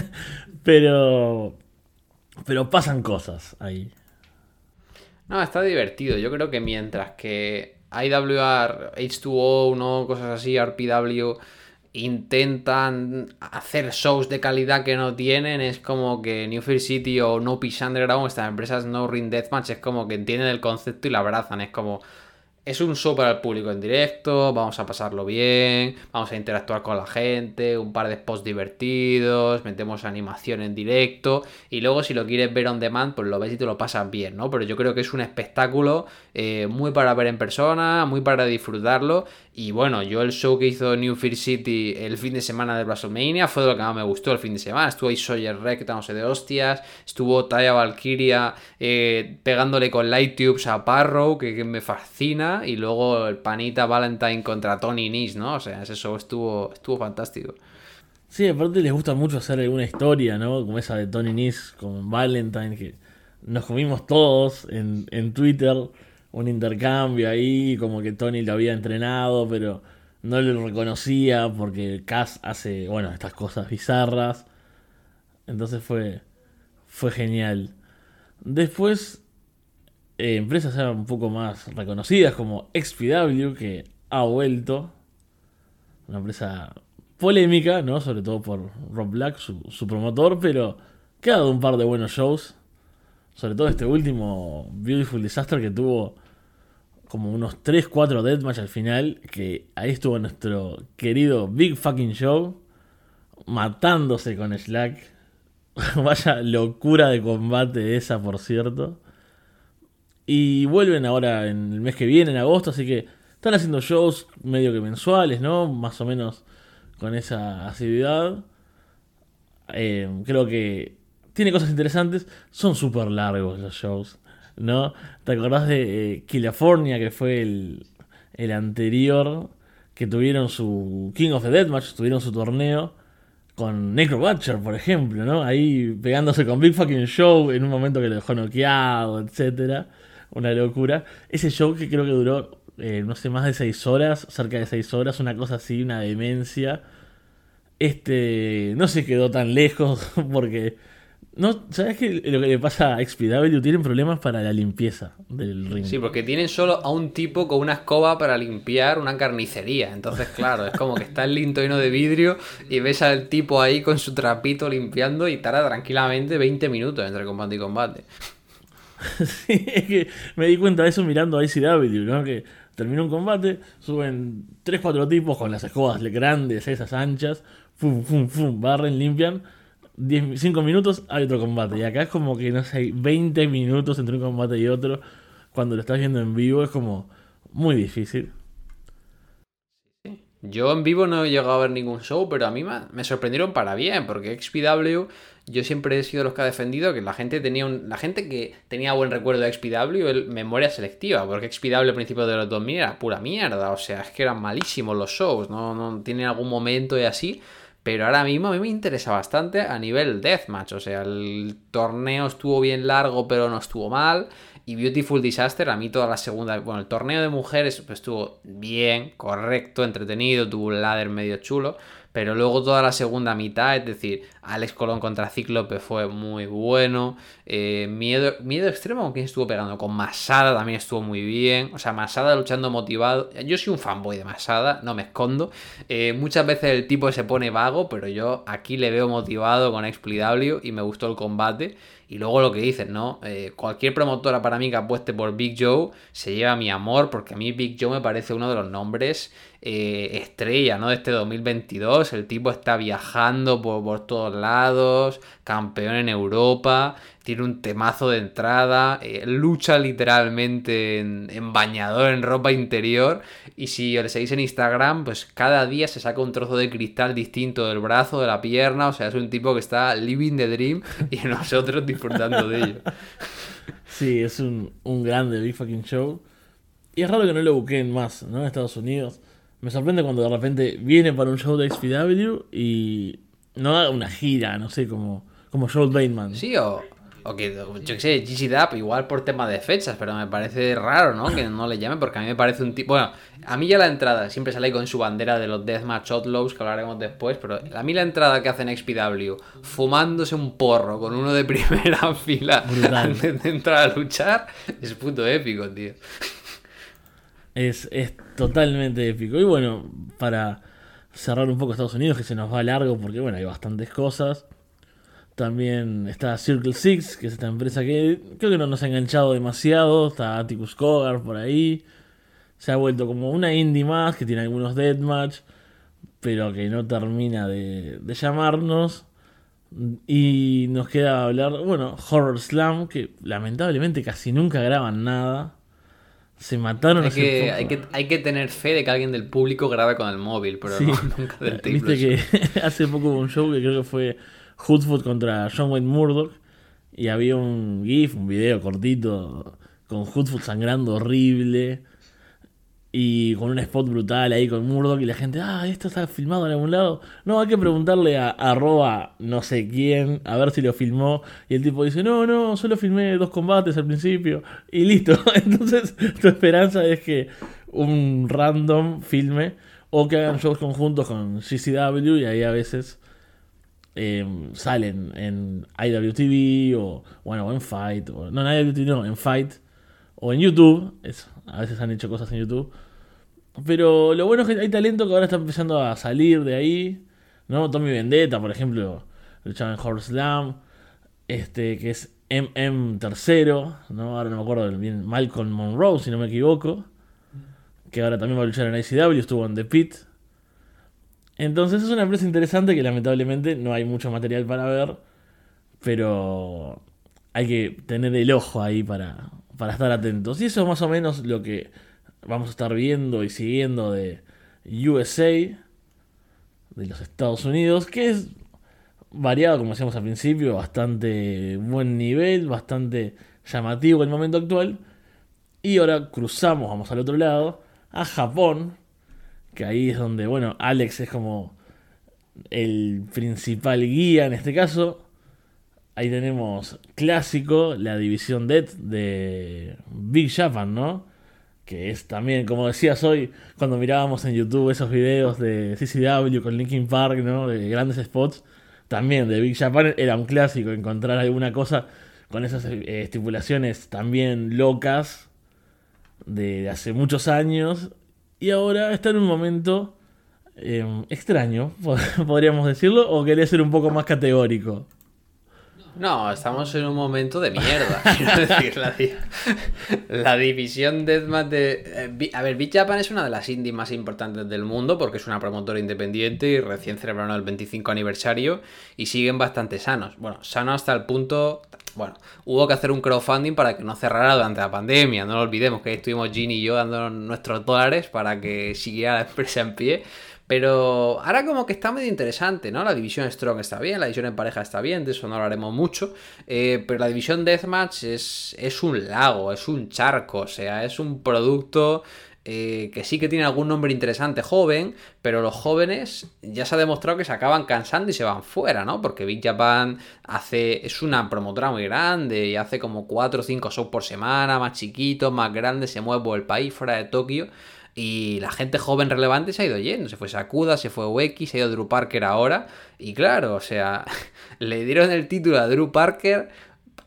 (laughs) pero, pero pasan cosas ahí. No, está divertido. Yo creo que mientras que IWR, H2O, ¿no? cosas así, RPW intentan hacer shows de calidad que no tienen. Es como que New Fear City o No Peace Underground, estas empresas No Ring Deathmatch, es como que entienden el concepto y la abrazan. Es como, es un show para el público en directo, vamos a pasarlo bien, vamos a interactuar con la gente, un par de spots divertidos, metemos animación en directo y luego si lo quieres ver on demand, pues lo ves y te lo pasas bien, ¿no? Pero yo creo que es un espectáculo eh, muy para ver en persona, muy para disfrutarlo y bueno, yo el show que hizo New Fear City el fin de semana de WrestleMania fue de lo que más me gustó el fin de semana. Estuvo ahí Sawyer Rec sé de hostias, estuvo Taya Valkyria eh, pegándole con light tubes a Parrow, que, me fascina, y luego el panita Valentine contra Tony Nis, ¿no? O sea, ese show estuvo, estuvo fantástico. Sí, aparte les gusta mucho hacer alguna historia, ¿no? Como esa de Tony Nis con Valentine, que nos comimos todos en, en Twitter un intercambio ahí, como que Tony lo había entrenado, pero no lo reconocía porque Cass hace, bueno, estas cosas bizarras. Entonces fue, fue genial. Después, eh, empresas ya un poco más reconocidas como XPW, que ha vuelto. Una empresa polémica, ¿no? Sobre todo por Rob Black, su, su promotor, pero que ha dado un par de buenos shows. Sobre todo este último Beautiful Disaster que tuvo como unos 3, 4 deathmatch al final, que ahí estuvo nuestro querido Big Fucking Show, matándose con Slack. (laughs) Vaya locura de combate esa, por cierto. Y vuelven ahora en el mes que viene, en agosto, así que están haciendo shows medio que mensuales, ¿no? Más o menos con esa asiduidad. Eh, creo que tiene cosas interesantes. Son súper largos los shows. ¿No? ¿Te acordás de eh, California, que fue el, el anterior, que tuvieron su King of the Deathmatch, tuvieron su torneo con Necro Butcher, por ejemplo, ¿no? Ahí pegándose con Big Fucking Show en un momento que lo dejó noqueado, etcétera. Una locura. Ese show que creo que duró, eh, no sé, más de 6 horas, cerca de 6 horas, una cosa así, una demencia. Este no se quedó tan lejos (laughs) porque no, ¿sabes qué? Lo que le pasa a XPW tienen problemas para la limpieza del ring. Sí, porque tienen solo a un tipo con una escoba para limpiar una carnicería. Entonces, claro, es como que está el linto lleno de vidrio y ves al tipo ahí con su trapito limpiando y tarda tranquilamente 20 minutos entre combate y combate. (laughs) sí, es que me di cuenta de eso mirando a ICW, ¿no? Que termina un combate, suben 3-4 tipos con las escobas grandes, esas anchas, fum, fum, fum, barren, limpian. 5 minutos hay otro combate. Y acá es como que no sé, hay 20 minutos entre un combate y otro. Cuando lo estás viendo en vivo es como muy difícil. Yo en vivo no he llegado a ver ningún show, pero a mí me sorprendieron para bien, porque XPW yo siempre he sido los que ha defendido que la gente tenía un, la gente que tenía buen recuerdo de XPW, el, memoria selectiva, porque XPW al principio de los 2000 era pura mierda, o sea, es que eran malísimos los shows, no, no tienen algún momento y así, pero ahora mismo a mí me interesa bastante a nivel deathmatch, o sea, el torneo estuvo bien largo, pero no estuvo mal. Y Beautiful Disaster, a mí toda la segunda. Bueno, el torneo de mujeres pues, estuvo bien, correcto, entretenido, tuvo un ladder medio chulo. Pero luego toda la segunda mitad, es decir, Alex Colón contra Cíclope fue muy bueno. Eh, miedo, miedo extremo, ¿con quién estuvo pegando? Con Masada también estuvo muy bien. O sea, Masada luchando motivado. Yo soy un fanboy de Masada, no me escondo. Eh, muchas veces el tipo se pone vago, pero yo aquí le veo motivado con XPW y me gustó el combate. Y luego lo que dices, ¿no? Eh, cualquier promotora para mí que apueste por Big Joe se lleva mi amor, porque a mí Big Joe me parece uno de los nombres eh, estrella, ¿no? De este 2022. El tipo está viajando por, por todos lados, campeón en Europa, tiene un temazo de entrada, eh, lucha literalmente en, bañador, en ropa interior. Y si le seguís en Instagram, pues cada día se saca un trozo de cristal distinto del brazo, de la pierna. O sea, es un tipo que está living the dream y (laughs) nosotros disfrutando de ello. Sí, es un, un grande Big Fucking Show. Y es raro que no lo busquen más, ¿no? En Estados Unidos. Me sorprende cuando de repente viene para un show de XPW y no haga una gira, no sé, como, como Joel Bateman. Sí, o, o que, yo qué sé, GC Dap, igual por tema de fechas, pero me parece raro, ¿no? Que no le llame, porque a mí me parece un tipo. Bueno, a mí ya la entrada, siempre sale con su bandera de los Deathmatch Outlaws, que hablaremos después, pero a mí la entrada que hacen XPW, fumándose un porro con uno de (laughs) primera fila antes de entrar a luchar, es puto épico, tío. Es, es totalmente épico. Y bueno, para cerrar un poco Estados Unidos, que se nos va largo, porque bueno, hay bastantes cosas. También está Circle Six, que es esta empresa que creo que no nos ha enganchado demasiado. Está Atticus Cogar por ahí. Se ha vuelto como una indie más, que tiene algunos deathmatch, pero que no termina de, de llamarnos. Y nos queda hablar, bueno, Horror Slam, que lamentablemente casi nunca graban nada. Se mataron hay que, hay que, hay que tener fe de que alguien del público grabe con el móvil, pero no, (laughs) nunca del. Viste que (laughs) hace poco hubo un show que creo que fue Hoodfoot contra John Wayne Murdoch y había un GIF, un video cortito con Hoodfoot sangrando horrible y con un spot brutal ahí con Murdoch y la gente, ah, esto está filmado en algún lado. No, hay que preguntarle a arroba no sé quién, a ver si lo filmó. Y el tipo dice, no, no, solo filmé dos combates al principio. Y listo. (laughs) Entonces tu esperanza es que un random filme o que hagan shows conjuntos con CCW y ahí a veces em, salen en IWTV o, bueno, en Fight. O, no, en IWTV no, en Fight o en YouTube. A veces han hecho cosas en YouTube. Pero lo bueno es que hay talento que ahora está empezando a salir de ahí. ¿no? Tommy Vendetta, por ejemplo, luchaba en Horse Slam. Este, que es MM tercero, ¿no? Ahora no me acuerdo bien. Malcolm Monroe, si no me equivoco. Que ahora también va a luchar en ICW, estuvo en The Pit. Entonces es una empresa interesante que lamentablemente no hay mucho material para ver. Pero hay que tener el ojo ahí para, para estar atentos. Y eso es más o menos lo que vamos a estar viendo y siguiendo de USA, de los Estados Unidos, que es variado, como decíamos al principio, bastante buen nivel, bastante llamativo en el momento actual. Y ahora cruzamos, vamos al otro lado, a Japón, que ahí es donde, bueno, Alex es como el principal guía en este caso. Ahí tenemos clásico, la división Dead de Big Japan, ¿no? Que es también, como decías hoy, cuando mirábamos en YouTube esos videos de CCW con Linkin Park, ¿no? De grandes spots. También de Big Japan era un clásico encontrar alguna cosa con esas eh, estipulaciones también locas de, hace muchos años. Y ahora está en un momento em, extraño, (laughs) podríamos decirlo, o quería ser un poco más categórico. No, estamos en un momento de mierda. (laughs) La, di- la división Deathmatch de. eh, A ver, Big Japan es una de las indies más importantes del mundo porque es una promotora independiente y recién celebraron el 25 aniversario y siguen bastante sanos. Bueno, sanos hasta el punto. Bueno, hubo que hacer un crowdfunding para que no cerrara durante la pandemia. No lo olvidemos que ahí estuvimos Ginny y yo dando nuestros dólares para que siguiera la empresa en pie. Pero ahora como que está medio interesante, ¿no? La división Strong está bien, la división en pareja está bien, de eso no hablaremos mucho. eh, pero la división Deathmatch es, es un lago, es un charco, o sea, es un producto eh, que sí que tiene algún nombre interesante joven, pero los jóvenes ya se ha demostrado que se acaban cansando y se van fuera, ¿no? Porque Big Japan hace, es una promotora muy grande y hace como 4 o 5 shows por semana, más chiquitos, más grandes, se mueve por el país, fuera de Tokio. Y la gente joven relevante se ha ido yendo. Se fue Sakuda, se fue Ueki, se ha ido Drew Parker ahora. Y claro, o sea, (laughs) le dieron el título a Drew Parker.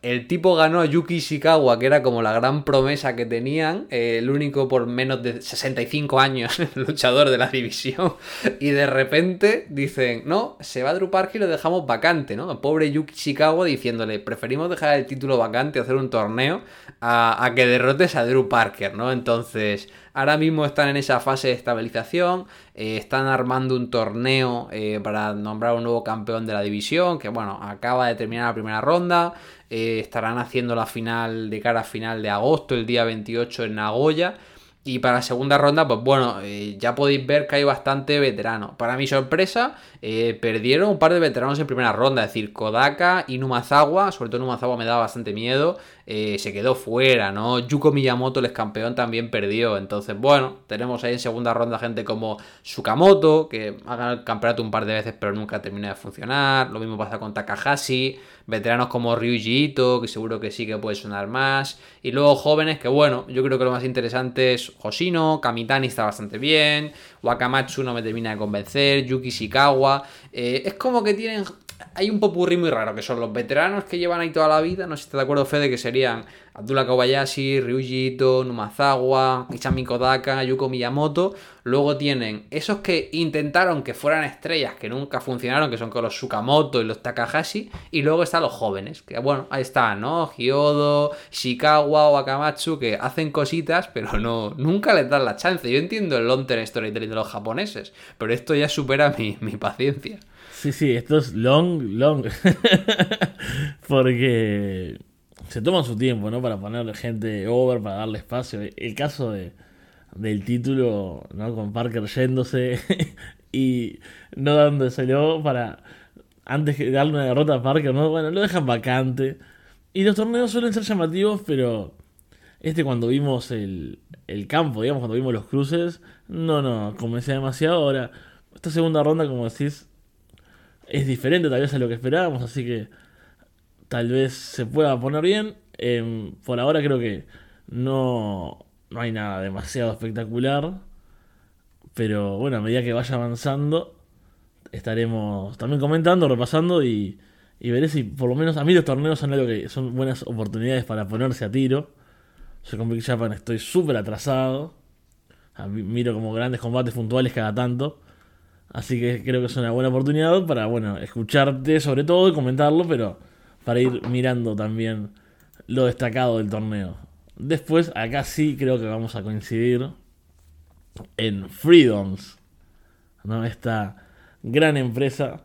El tipo ganó a Yuki Ishikawa, que era como la gran promesa que tenían. eh, el único por menos de 65 años (laughs) luchador de la división. Y de repente dicen, no, se va Drew Parker y lo dejamos vacante, ¿no? El pobre Yuki Ishikawa diciéndole, preferimos dejar el título vacante hacer un torneo a, a que derrotes a Drew Parker, ¿no? Entonces, ahora mismo están en esa fase de estabilización, eh, están armando un torneo eh, para nombrar un nuevo campeón de la división, que bueno, acaba de terminar la primera ronda, eh, estarán haciendo la final de cara a final de agosto, el día 28 en Nagoya. Y para la segunda ronda, pues bueno, eh, ya podéis ver que hay bastante veterano. Para mi sorpresa, eh, perdieron un par de veteranos en primera ronda, es decir, Kodaka y Numazawa, sobre todo Numazawa me daba bastante miedo, eh, se quedó fuera, ¿no? Yuko Miyamoto, el ex campeón, también perdió. Entonces, bueno, tenemos ahí en segunda ronda gente como Sukamoto, que ha ganado el campeonato un par de veces, pero nunca termina de funcionar. Lo mismo pasa con Takahashi, veteranos como Ryuji Ito, que seguro que sí que puede sonar más. Y luego jóvenes que, bueno, yo creo que lo más interesante es Hoshino, Kamitani está bastante bien, Wakamatsu no me termina de convencer, Yuki Shikawa. Eh, es como que tienen. Hay un popurrí muy raro, que son los veteranos que llevan ahí toda la vida. No sé si estás de acuerdo, Fede, que serían Abdullah Kobayashi, Ryuji Ito, Numazawa, Ichami Kodaka, Yuko Miyamoto. Luego tienen esos que intentaron que fueran estrellas, que nunca funcionaron, que son con los Sukamoto y los Takahashi. Y luego están los jóvenes, que bueno, ahí están, ¿no? Hyodo, Shikawa, Wakamatsu, que hacen cositas, pero no nunca les dan la chance. Yo entiendo el long-term storytelling de los japoneses, pero esto ya supera mi, mi paciencia. Sí, sí, esto es long, long. (laughs) Porque se toman su tiempo, ¿no? Para ponerle gente over, para darle espacio. El caso de, del título, ¿no? Con Parker yéndose (laughs) y no dándoselo para. Antes de darle una derrota a Parker, ¿no? Bueno, lo dejan vacante. Y los torneos suelen ser llamativos, pero. Este cuando vimos el, el campo, digamos, cuando vimos los cruces, no, no, convencía demasiado. Ahora, esta segunda ronda, como decís, es diferente tal vez a lo que esperábamos, así que tal vez se pueda poner bien. Eh, por ahora creo que no, no hay nada demasiado espectacular, pero bueno, a medida que vaya avanzando, estaremos también comentando, repasando y, y veré si por lo menos a mí los torneos son algo que son buenas oportunidades para ponerse a tiro. Yo con Big Japan estoy súper atrasado. Miro como grandes combates puntuales cada tanto. Así que creo que es una buena oportunidad para, bueno, escucharte sobre todo y comentarlo, pero para ir mirando también lo destacado del torneo. Después, acá sí creo que vamos a coincidir en Freedoms, ¿no? Esta gran empresa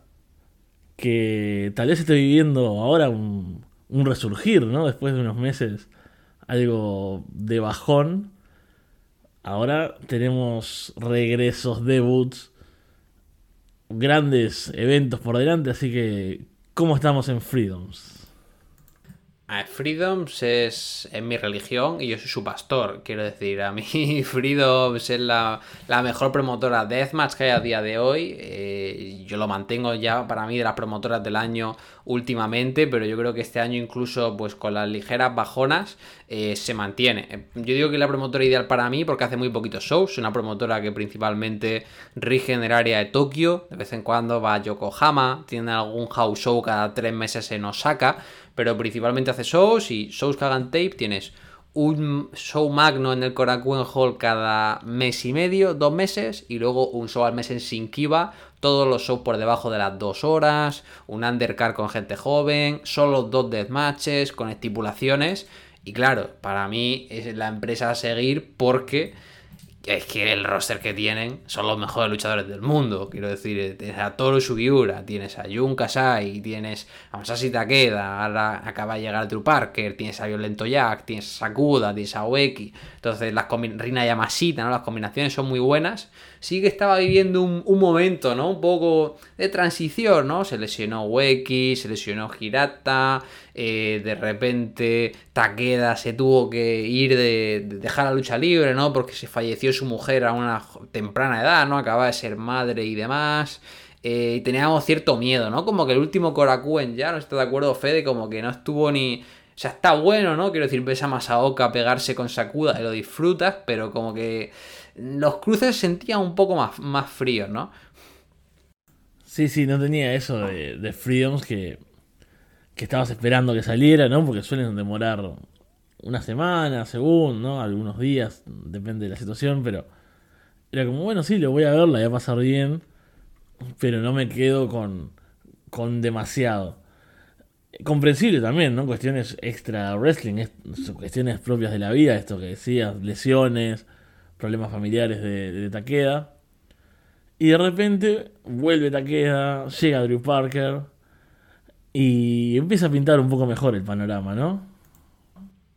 que tal vez esté viviendo ahora un, un resurgir, ¿no? Después de unos meses algo de bajón. Ahora tenemos regresos, debuts, grandes eventos por delante, así que ¿cómo estamos en Freedoms? Freedoms es, mi religión y yo soy su pastor. Quiero decir, a mí (laughs) Freedoms es la, mejor promotora Deathmatch que hay a día de hoy. Eh, yo lo mantengo ya para mí de las promotoras del año últimamente, pero yo creo que este año incluso pues con las ligeras bajonas eh, se mantiene. Eh, Yo digo que es la promotora ideal para mí porque hace muy poquitos shows. Es una promotora que principalmente rige en el área de Tokio. De vez en cuando va a Yokohama. Tiene algún house show cada tres meses en Osaka pero principalmente hace shows y shows que hagan tape tienes un show magno en el Korakuen Hall cada mes y medio, dos meses, y luego un show al mes en Shinkiba, todos los shows por debajo de las dos horas, un undercard con gente joven, solo dos deathmatches con estipulaciones. Y claro, para mí es la empresa a seguir porque es que el roster que tienen son los mejores luchadores del mundo. Quiero decir, tienes a Toru Sugiura, tienes a Jun Kasai, tienes a Masashi Takeda, ahora acaba de llegar Drew Parker, tienes a Violento Jack, tienes a Sakuda, tienes a Ueki. Entonces, las Rina Yamashita, ¿no? Las combinaciones son muy buenas. Sí que estaba viviendo un, momento, ¿no? Un poco de transición, ¿no? Se lesionó Ueki, se lesionó Hirata, eh, de repente Takeda se tuvo que ir de, dejar la lucha libre, ¿no? Porque se falleció su mujer a una temprana edad, ¿no? Acaba de ser madre y demás. Eh, y teníamos cierto miedo, ¿no? Como que el último Korakuen ya, no está de acuerdo Fede, como que no estuvo ni... O sea, está bueno, ¿no? Quiero decir, ves a Masaoka pegarse con Sakuda y lo disfrutas, pero como que los cruces sentían un poco más, más fríos, ¿no? Sí, sí, no tenía eso de, de Freedoms que que estabas esperando que saliera, ¿no? Porque suelen demorar una semana, según, ¿no? Algunos días, depende de la situación, pero era como, bueno, sí, lo voy a ver, la voy a pasar bien, pero no me quedo con, con demasiado. Comprensible también, ¿no? Cuestiones extra wrestling, cuestiones propias de la vida, esto que decías, lesiones, problemas familiares de, de Takeda. Y de repente vuelve Takeda, llega Drew Parker y empieza a pintar un poco mejor el panorama, ¿no?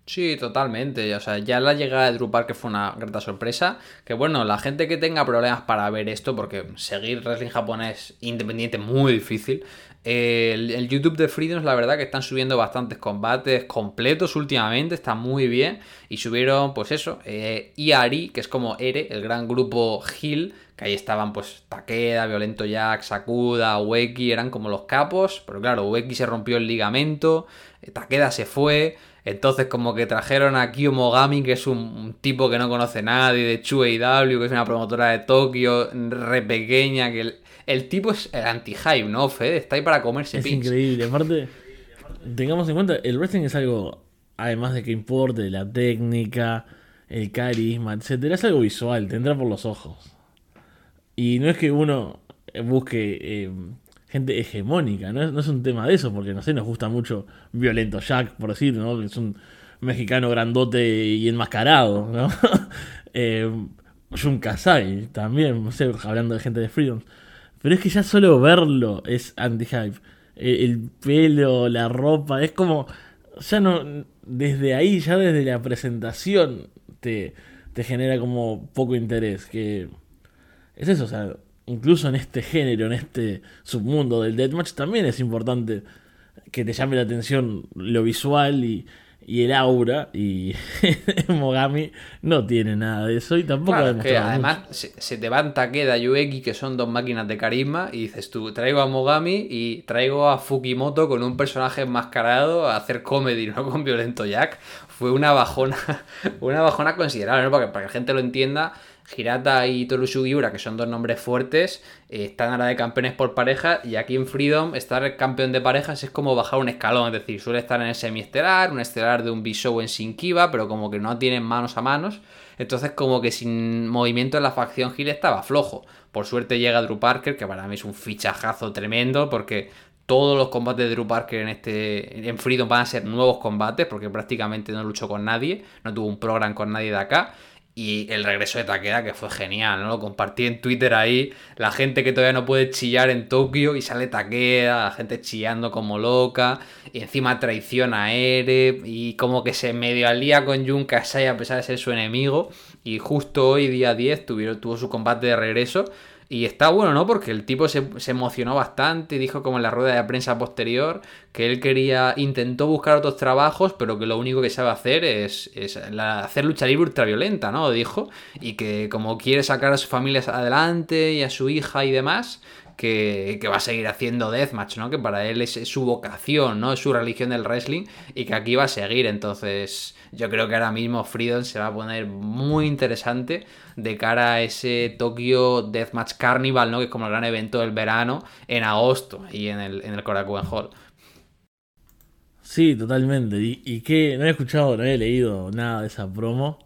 Sí, totalmente. O sea, ya la llegada de Drew Parker fue una grata sorpresa. Que bueno, la gente que tenga problemas para ver esto, porque seguir wrestling japonés independiente es muy difícil. El, YouTube de Freedoms, la verdad que están subiendo bastantes combates completos últimamente, está muy bien. Y subieron, pues eso, eh, Iari, que es como Ere, el gran grupo Hill, que ahí estaban pues Takeda, Violento Jack, Sakuda, Ueki, eran como los capos. Pero claro, Ueki se rompió el ligamento, eh, Takeda se fue. Entonces como que trajeron a Kiyomogami, que es un, tipo que no conoce nadie, de W, que es una promotora de Tokio, re pequeña, que el, tipo es el anti-hype, ¿no, Fede? Está ahí para comerse Es increíble, aparte, tengamos en cuenta, el wrestling es algo, además de que importe, la técnica, el carisma, etcétera, es algo visual, te entra por los ojos. Y no es que uno busque... Eh, gente hegemónica, ¿no? es un tema de eso, porque no sé, nos gusta mucho Violento Jack, por decir, ¿no? Es un mexicano grandote y enmascarado, ¿no? (laughs) eh, Jun Kasai también, no sé, hablando de gente de Freedom. Pero es que ya solo verlo es anti-hype. El, pelo, la ropa, es como. Ya no. Desde ahí, ya desde la presentación, te, te genera como poco interés. Que. Es eso, o sea, incluso en este género, en este submundo del deathmatch, también es importante que te llame la atención lo visual y, el aura. Y (laughs) Mogami no tiene nada de eso y tampoco además se, te van Takeda y Ueki, que son dos máquinas de carisma, y dices tú, traigo a Mogami y traigo a Fukimoto con un personaje enmascarado a hacer comedy, (laughs) no con Violento Jack. Fue una bajona, (laughs) una bajona considerable, ¿no? para que la gente lo entienda Hirata y Toru Sugiura, que son dos nombres fuertes, eh, están ahora de campeones por pareja y aquí en Freedom estar campeón de parejas es como bajar un escalón, es decir, suele estar en el semiestelar, un estelar de un B-Show en Shinkiba, pero como que no tienen manos a manos, entonces como que sin movimiento en la facción Hill estaba flojo. Por suerte llega Drew Parker, que para mí es un fichajazo tremendo porque todos los combates de Drew Parker en este en Freedom van a ser nuevos combates porque prácticamente no luchó con nadie, no tuvo un programa con nadie de acá y el regreso de Takeda, que fue genial, ¿no? Lo compartí en Twitter ahí. La gente que todavía no puede chillar en Tokio y sale Takeda, la gente chillando como loca. Y encima traiciona a Ere. Y como que se medio alía con Jun Kasai a pesar de ser su enemigo. Y justo hoy, día 10, tuvieron, tuvo su combate de regreso. Y está bueno, ¿no? Porque el tipo se, emocionó bastante, dijo como en la rueda de prensa posterior que él quería, intentó buscar otros trabajos, pero que lo único que sabe hacer es, hacer lucha libre ultraviolenta, ¿no? Dijo, y que como quiere sacar a su familia adelante y a su hija y demás, que, va a seguir haciendo deathmatch, ¿no? Que para él es, su vocación, ¿no? Es su religión del wrestling y que aquí va a seguir. Entonces, yo creo que ahora mismo Freedom se va a poner muy interesante de cara a ese Tokyo Deathmatch Carnival, ¿no? Que es como el gran evento del verano en agosto y en el, en el Korakuen Hall. Sí, totalmente. Y, y que no he escuchado, no he leído nada de esa promo.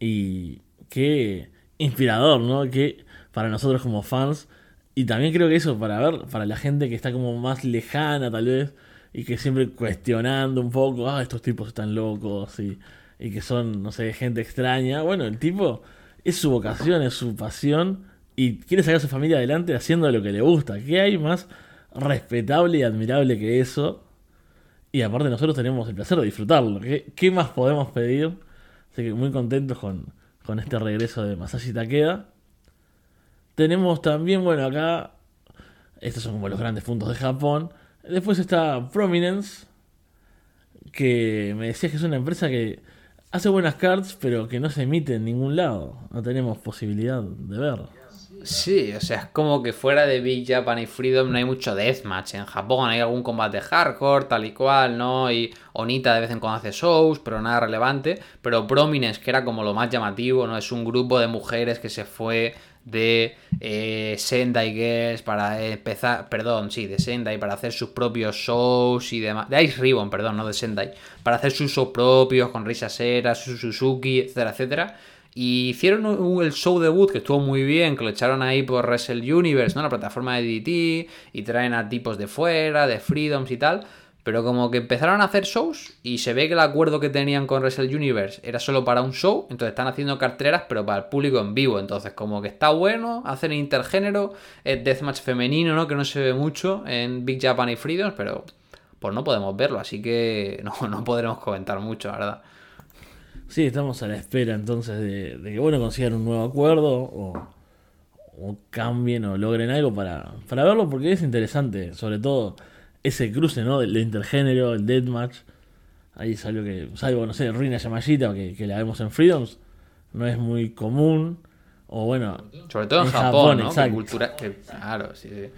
Y qué inspirador, ¿no? Que para nosotros como fans. Y también creo que eso para ver, para la gente que está como más lejana tal vez. Y que siempre cuestionando un poco, ah, estos tipos están locos y, y que son, no sé, gente extraña. Bueno, el tipo es su vocación, es su pasión y quiere sacar a su familia adelante haciendo lo que le gusta. ¿Qué hay más respetable y admirable que eso? Y aparte nosotros tenemos el placer de disfrutarlo. ¿Qué, qué más podemos pedir? Así que muy contentos con, con este regreso de Masashi Takeda. Tenemos también, bueno, acá, estos son como los grandes puntos de Japón. Después está Prominence, que me decías que es una empresa que hace buenas cards, pero que no se emite en ningún lado. No tenemos posibilidad de ver. Sí, o sea, es como que fuera de Big Japan y Freedom no hay mucho deathmatch. En Japón hay algún combate hardcore, tal y cual, ¿no? Y Onita de vez en cuando hace shows, pero nada relevante. Pero Prominence, que era como lo más llamativo, ¿no? Es un grupo de mujeres que se fue de eh, Sendai Girls para empezar, perdón, sí, de Sendai para hacer sus propios shows y demás, de Ice Ribbon, perdón, no de Sendai, para hacer sus shows propios con Risa Sera, Suzuki, etcétera, etcétera. Y hicieron el show debut que estuvo muy bien, que lo echaron ahí por Wrestle Universe, ¿no? La plataforma de DDT, y traen a tipos de fuera, de Freedoms y tal. Pero como que empezaron a hacer shows y se ve que el acuerdo que tenían con Wrestle Universe era solo para un show, entonces están haciendo carteras pero para el público en vivo, entonces como que está bueno, hacen intergénero, es deathmatch femenino, ¿no? Que no se ve mucho en Big Japan y Freedoms, pero pues no podemos verlo, así que (laughs) no, no podremos comentar mucho, la verdad. Sí, estamos a la espera entonces de, que bueno consigan un nuevo acuerdo o, o cambien o logren algo para, para verlo porque es interesante, sobre todo ese cruce, ¿no? Del intergénero, el deathmatch. Ahí salió que, salvo, no sé, Ruina Yamashita, que, que la vemos en Freedoms, no es muy común. O bueno. Sobre todo en, en Japón, Japón, ¿no? Exacto. Cultura, claro, sí, sí.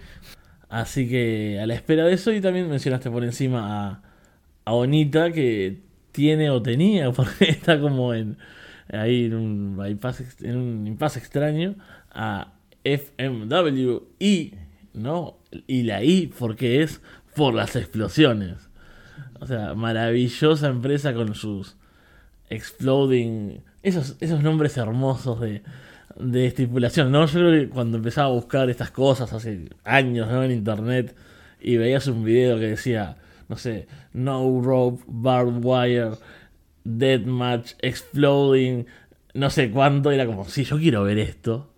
Así que a la espera de eso, y también mencionaste por encima a, a Onita, que tiene o tenía, (laughs) porque está como en ahí en un bypass, en un impasse extraño, a FMW y, ¿no? Y la I, porque es por las explosiones. O sea, maravillosa empresa con sus exploding. Esos, esos nombres hermosos de, de estipulación, ¿no? Yo creo que cuando empezaba a buscar estas cosas hace años. En internet y veías un video que decía, no sé, no rope, barbed wire, deathmatch, exploding, no sé cuánto, era como, sí, yo quiero ver esto.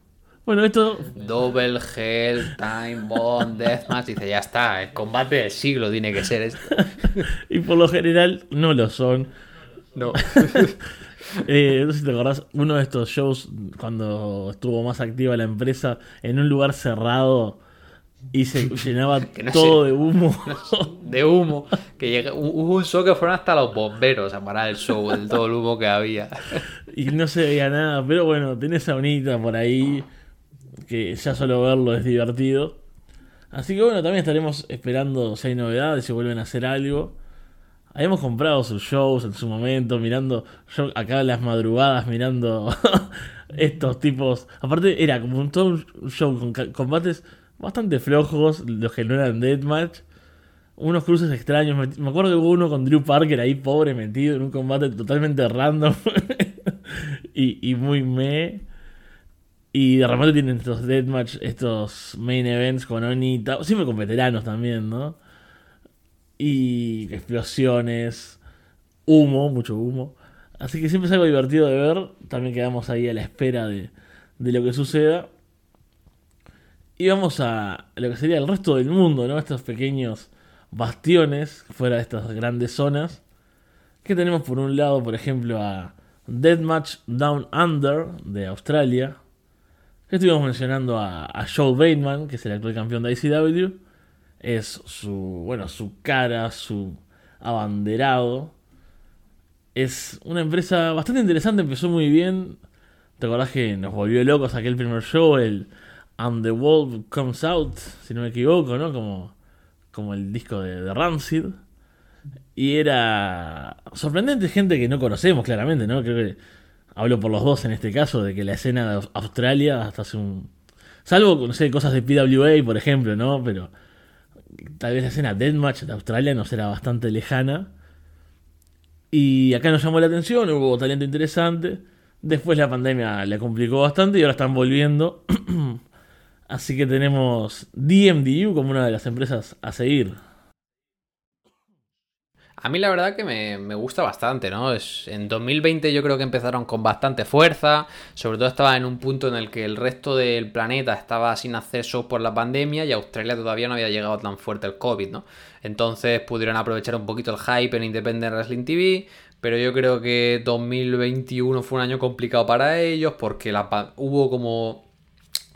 Bueno, esto. Double Hell, Time Bomb, Deathmatch. Dice, ya está, el combate del siglo tiene que ser esto. (laughs) y por lo general no lo son. No. (laughs) eh, no sé si te acordás, uno de estos shows, cuando estuvo más activa la empresa, en un lugar cerrado y se (laughs) llenaba no todo sé, de humo. de humo. Que llega, hubo un show que fueron hasta los bomberos a parar el show, de todo el humo que había. y no se veía nada, pero bueno, tenés a Unita por ahí que ya solo verlo es divertido. Así que bueno, también estaremos esperando si hay novedades, si vuelven a hacer algo. Habíamos comprado sus shows en su momento, mirando, yo acá en las madrugadas mirando (laughs) estos tipos. Aparte era como un, todo un show con combates bastante flojos, los que no eran deathmatch. Unos cruces extraños. Me acuerdo que hubo uno con Drew Parker ahí pobre metido en un combate totalmente random (laughs) y, y muy me. Y de repente tienen estos deathmatch, estos main events con Onita, siempre con veteranos también, ¿no? Y explosiones, humo, mucho humo. Así que siempre es algo divertido de ver. También quedamos ahí a la espera de, de lo que suceda. Y vamos a lo que sería el resto del mundo, ¿no? Estos pequeños bastiones fuera de estas grandes zonas. Que tenemos por un lado, por ejemplo, a Deathmatch Down Under de Australia Estuvimos mencionando a, a, Joel Bateman, que es el actual campeón de ICW. Es su, bueno, su cara, su abanderado. Es una empresa bastante interesante, empezó muy bien. ¿Te acordás que nos volvió locos aquel primer show, el And the World Comes Out, si no me equivoco, ¿no? Como, como el disco de, de Rancid. Y era sorprendente gente que no conocemos claramente, ¿no? Creo que hablo por los dos en este caso, de que la escena de Australia hasta hace un... Salvo, no sé, cosas de PWA, por ejemplo, ¿no? Pero tal vez la escena Deathmatch de Australia nos era bastante lejana. Y acá nos llamó la atención, hubo talento interesante. Después la pandemia le complicó bastante y ahora están volviendo. (clears throat) Así que tenemos DMDU como una de las empresas a seguir. A mí la verdad que me, gusta bastante, ¿no? Es, en 2020 yo creo que empezaron con bastante fuerza, sobre todo estaba en un punto en el que el resto del planeta estaba sin acceso por la pandemia y Australia todavía no había llegado tan fuerte el COVID, ¿no? Entonces pudieron aprovechar un poquito el hype en Independent Wrestling TV, pero yo creo que 2021 fue un año complicado para ellos porque la, hubo como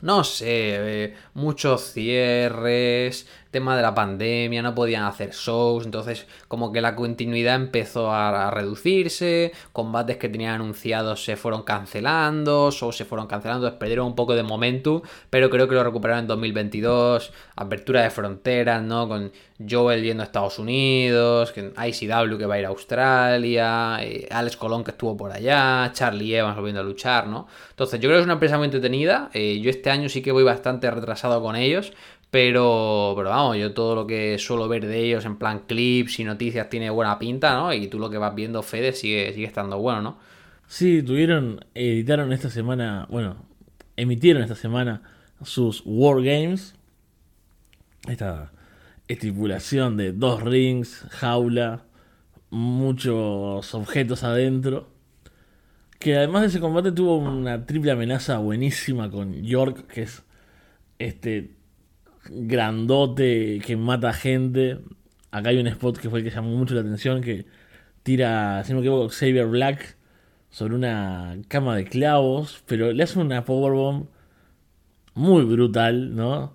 no sé, eh, muchos cierres, tema de la pandemia, no podían hacer shows, entonces como que la continuidad empezó a, reducirse, combates que tenían anunciados se fueron cancelando, shows se fueron cancelando, perdieron un poco de momentum, pero creo que lo recuperaron en 2022, apertura de fronteras, ¿no? Con Joel yendo a Estados Unidos, ICW que va a ir a Australia, eh, Alex Colón que estuvo por allá, Charlie Evans volviendo a luchar, ¿no? Entonces yo creo que es una empresa muy entretenida, eh, yo este año sí que voy bastante retrasado con ellos, pero, pero vamos, yo todo lo que suelo ver de ellos en plan clips y noticias tiene buena pinta, ¿no? Y tú lo que vas viendo, Fede, sigue, sigue estando bueno, ¿no? Sí, tuvieron, editaron esta semana, bueno, emitieron esta semana sus Wargames. Esta estipulación de dos rings, jaula, muchos objetos adentro. Que además de ese combate tuvo una triple amenaza buenísima con York, que es este grandote que mata gente. Acá hay un spot que fue el que llamó mucho la atención, que tira, si no me equivoco, Xavier Black sobre una cama de clavos, pero le hace una powerbomb muy brutal, ¿no?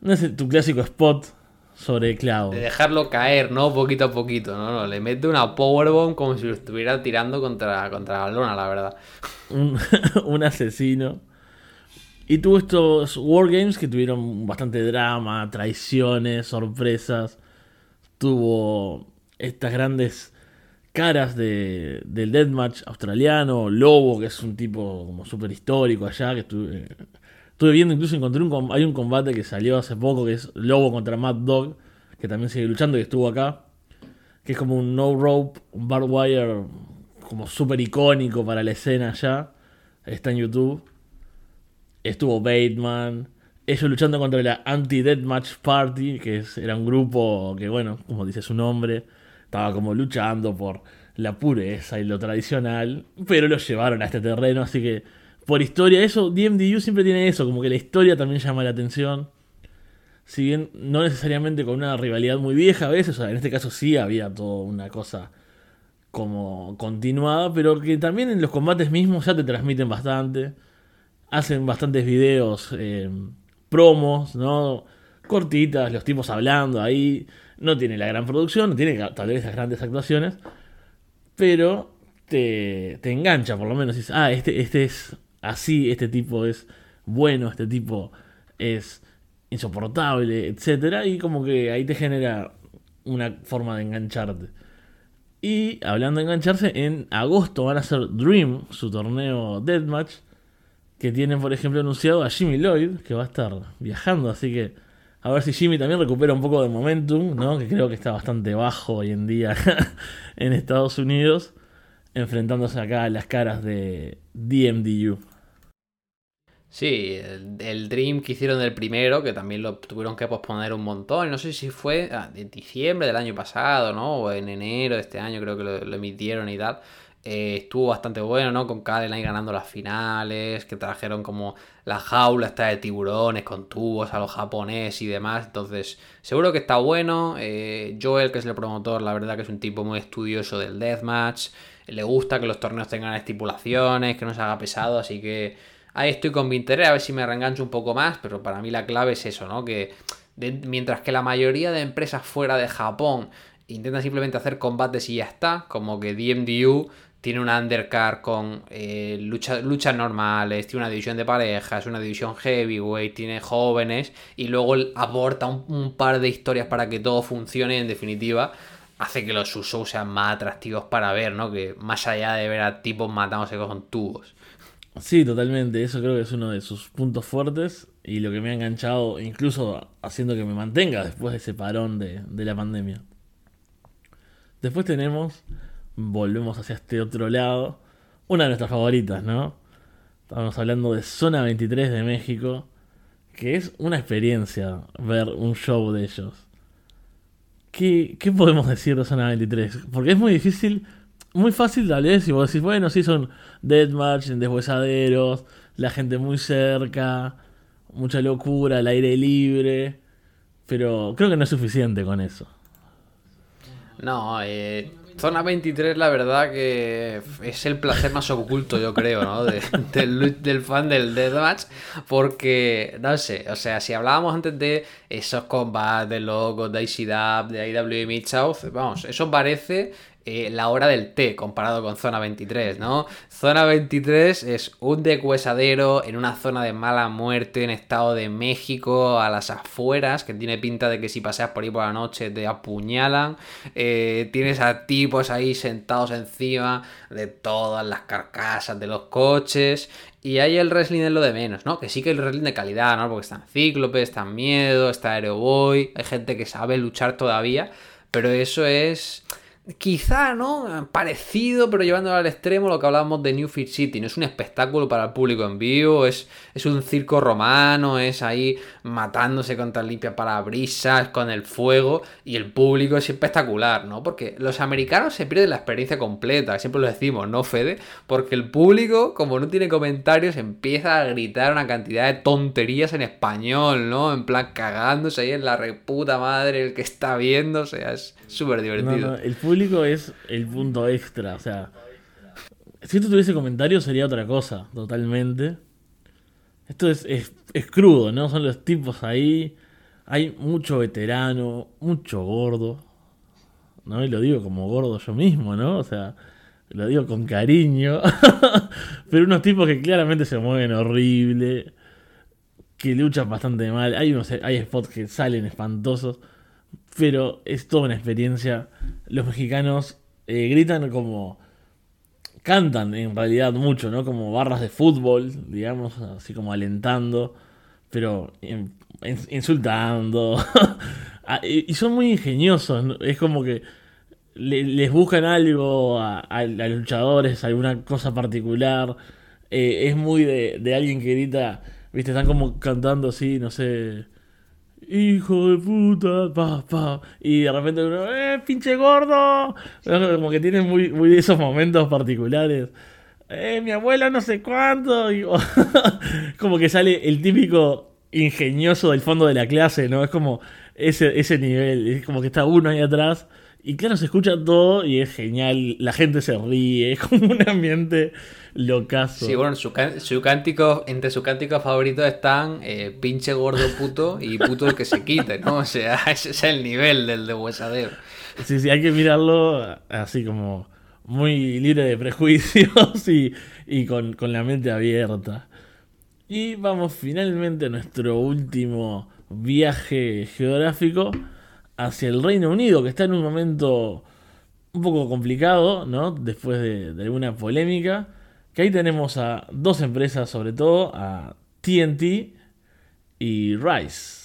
No es tu clásico spot sobre clavos. De dejarlo caer, ¿no? Poquito a poquito, ¿no? no le mete una powerbomb como si lo estuviera tirando contra, contra la lona, la verdad. un, (laughs) un asesino. Y tuvo estos Wargames que tuvieron bastante drama, traiciones, sorpresas. Tuvo estas grandes caras de, del Deathmatch australiano. Lobo, que es un tipo como súper histórico allá. Que estuve, estuve viendo, incluso encontré un, hay un combate que salió hace poco que es Lobo contra Mad Dog. Que también sigue luchando y estuvo acá. Que es como un no rope, un barbed wire como súper icónico para la escena allá. Está en YouTube estuvo Bateman, ellos luchando contra la Anti-Deathmatch Party, que era un grupo que, bueno, como dice su nombre, estaba como luchando por la pureza y lo tradicional, pero lo llevaron a este terreno, así que por historia, eso, DMDU siempre tiene eso, como que la historia también llama la atención. Si bien no necesariamente con una rivalidad muy vieja a veces, o sea, en este caso sí había toda una cosa como continuada, pero que también en los combates mismos ya te transmiten bastante hacen bastantes videos, eh, promos, ¿no? Cortitas, los tipos hablando ahí. No tiene la gran producción, no tiene tal vez las grandes actuaciones, pero te, te engancha, por lo menos. Dices, ah, este, este es así, este tipo es bueno, este tipo es insoportable, etcétera, y como que ahí te genera una forma de engancharte. Y hablando de engancharse, en agosto van a hacer Dream, su torneo Deathmatch, que tienen, por ejemplo, anunciado a Jimmy Lloyd, que va a estar viajando, así que a ver si Jimmy también recupera un poco de momentum, ¿no? que creo que está bastante bajo hoy en día (laughs) en Estados Unidos, enfrentándose acá a las caras de DMDU. Sí, el, Dream que hicieron del primero, que también lo tuvieron que posponer un montón, no sé si fue ah, en diciembre del año pasado, ¿no? O en enero de este año creo que lo emitieron y tal. Eh, estuvo bastante bueno, ¿no? Con Kalen ganando las finales, que trajeron como la jaula esta de tiburones con tubos a los japoneses y demás. Entonces, seguro que está bueno. Eh, Joel, que es el promotor, la verdad que es un tipo muy estudioso del deathmatch. Le gusta que los torneos tengan estipulaciones, que no se haga pesado, así que ahí estoy con mi interés, a ver si me reengancho un poco más, pero para mí la clave es eso, ¿no? Que mientras que la mayoría de empresas fuera de Japón intentan simplemente hacer combates y ya está, como que DMDU tiene una undercard con eh, luchas normales, tiene una división de parejas, una división heavyweight, tiene jóvenes y luego aporta un, par de historias para que todo funcione en definitiva hace que los shows sean más atractivos para ver, ¿no? Que más allá de ver a tipos matándose con tubos. Sí, totalmente. Eso creo que es uno de sus puntos fuertes. y lo que me ha enganchado, incluso haciendo que me mantenga después de ese parón de, de la pandemia. Después tenemos, volvemos hacia este otro lado, una de nuestras favoritas, ¿no? Estamos hablando de Zona 23 de México, que es una experiencia ver un show de ellos. ¿Qué, qué podemos decir de Zona 23? Porque es muy difícil, muy fácil tal vez, si vos decís, bueno, sí son deathmatch, deshuesaderos, la gente muy cerca, mucha locura, al aire libre, pero creo que no es suficiente con eso. No, eh, Zona 23 la verdad que es el placer más oculto yo creo, ¿no? del, del, fan del Deathmatch, porque, no sé, o sea, si hablábamos antes de esos combates de locos, de ICDAP, de IW South, vamos, eso parece eh, la hora del té comparado con Zona 23, ¿no? Zona 23 es un decuesadero en una zona de mala muerte en Estado de México, a las afueras, que tiene pinta de que si paseas por ahí por la noche te apuñalan. Eh, tienes a tipos ahí sentados encima de todas las carcasas de los coches. Y ahí el wrestling es lo de menos, ¿no? Que sí que el wrestling de calidad, ¿no? Porque están Cíclope, están Miedo, está Aeroboy, hay gente que sabe luchar todavía, pero eso es quizá, ¿no? Parecido, pero llevándolo al extremo lo que hablábamos de New Fit City. No es un espectáculo para el público en vivo, es, es un circo romano, es ahí matándose contra limpia parabrisas, con el fuego, y el público es espectacular, ¿no? Porque los americanos se pierden la experiencia completa, siempre lo decimos, ¿no, Fede? Porque el público, como no tiene comentarios, empieza a gritar una cantidad de tonterías en español, ¿no? En plan cagándose ahí en la reputa madre el que está viendo, o sea, es súper divertido. el público es el punto extra, o sea, si esto tuviese comentarios sería otra cosa, totalmente. Esto es, es, crudo, ¿no? Son los tipos ahí. Hay mucho veterano, mucho gordo. ¿No? Y lo digo como gordo yo mismo, ¿no? O sea, lo digo con cariño. (laughs) Pero unos tipos que claramente se mueven horrible. Que luchan bastante mal. Hay, unos, hay spots que salen espantosos. Pero es toda una experiencia. Los mexicanos eh, gritan como cantan en realidad mucho, ¿no? Como barras de fútbol, digamos, así como alentando, pero insultando. (laughs) Ah, y son muy ingeniosos, es como que les buscan algo a, los luchadores, alguna cosa particular. Eh, es muy de, de alguien que grita, viste, están como cantando así, no sé hijo de puta, pa, pa. Y de repente uno, ¡eh, pinche gordo! Como que tiene muy, muy esos momentos particulares. ¡eh, mi abuela no sé cuánto! (laughs) Como que sale el típico ingenioso del fondo de la clase, ¿no? Es como ese, ese nivel, es como que está uno ahí atrás. Y claro, se escucha todo y es genial, la gente se ríe, es como un ambiente Locazo. Sí, bueno, su, su cántico, entre sus cánticos favoritos están eh, pinche gordo puto y puto el que se quite, ¿no? O sea, (laughs) ese es el nivel del de huesadero. Sí, sí, hay que mirarlo así como muy libre de prejuicios y, y con, con la mente abierta. Y vamos finalmente a nuestro último viaje geográfico hacia el Reino Unido, que está en un momento un poco complicado, ¿no? Después de, alguna polémica. Que ahí tenemos a dos empresas, sobre todo, a TNT y Rice.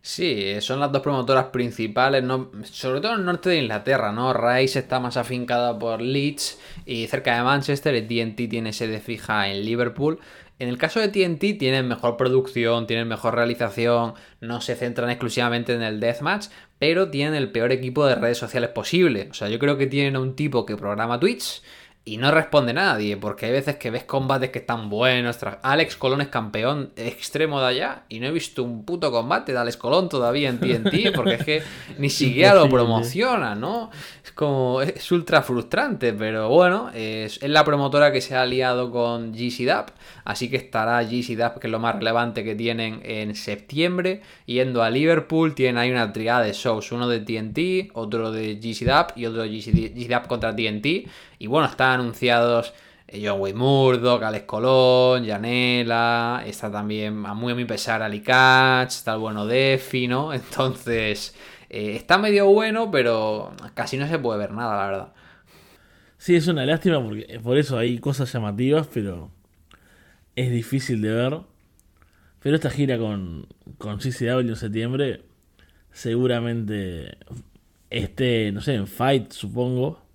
Sí, son las dos promotoras principales, sobre todo en el norte de Inglaterra, ¿no? Rice está más afincada por Leeds y cerca de Manchester, y TNT tiene sede fija en Liverpool. En el caso de TNT tienen mejor producción, tienen mejor realización, no se centran exclusivamente en el deathmatch, pero tienen el peor equipo de redes sociales posible. O sea, yo creo que tienen un tipo que programa Twitch, y no responde nadie, porque hay veces que ves combates que están buenos. Alex Colón es campeón extremo de allá y no he visto un puto combate de Alex Colón todavía en TNT, (laughs) porque es que ni siquiera lo promociona, ¿no? Es como, es ultra frustrante, pero bueno, es, la promotora que se ha aliado con GCDAP, así que estará GCDAP, que es lo más relevante que tienen en septiembre, yendo a Liverpool, tienen ahí una triada de shows, uno de TNT, otro de GCDAP y otro de GCDAP contra TNT y bueno, están anunciados eh, John Wayne Murdoch, Alex Colón, Janela, está también a muy a mi pesar Ali Catch, está el bueno Defi, ¿no? (laughs) Entonces, eh, está medio bueno, pero casi no se puede ver nada, la verdad. Sí, es una lástima porque por eso hay cosas llamativas, pero es difícil de ver. Pero esta gira con, con CCW en septiembre seguramente esté, no sé, en Fight, supongo.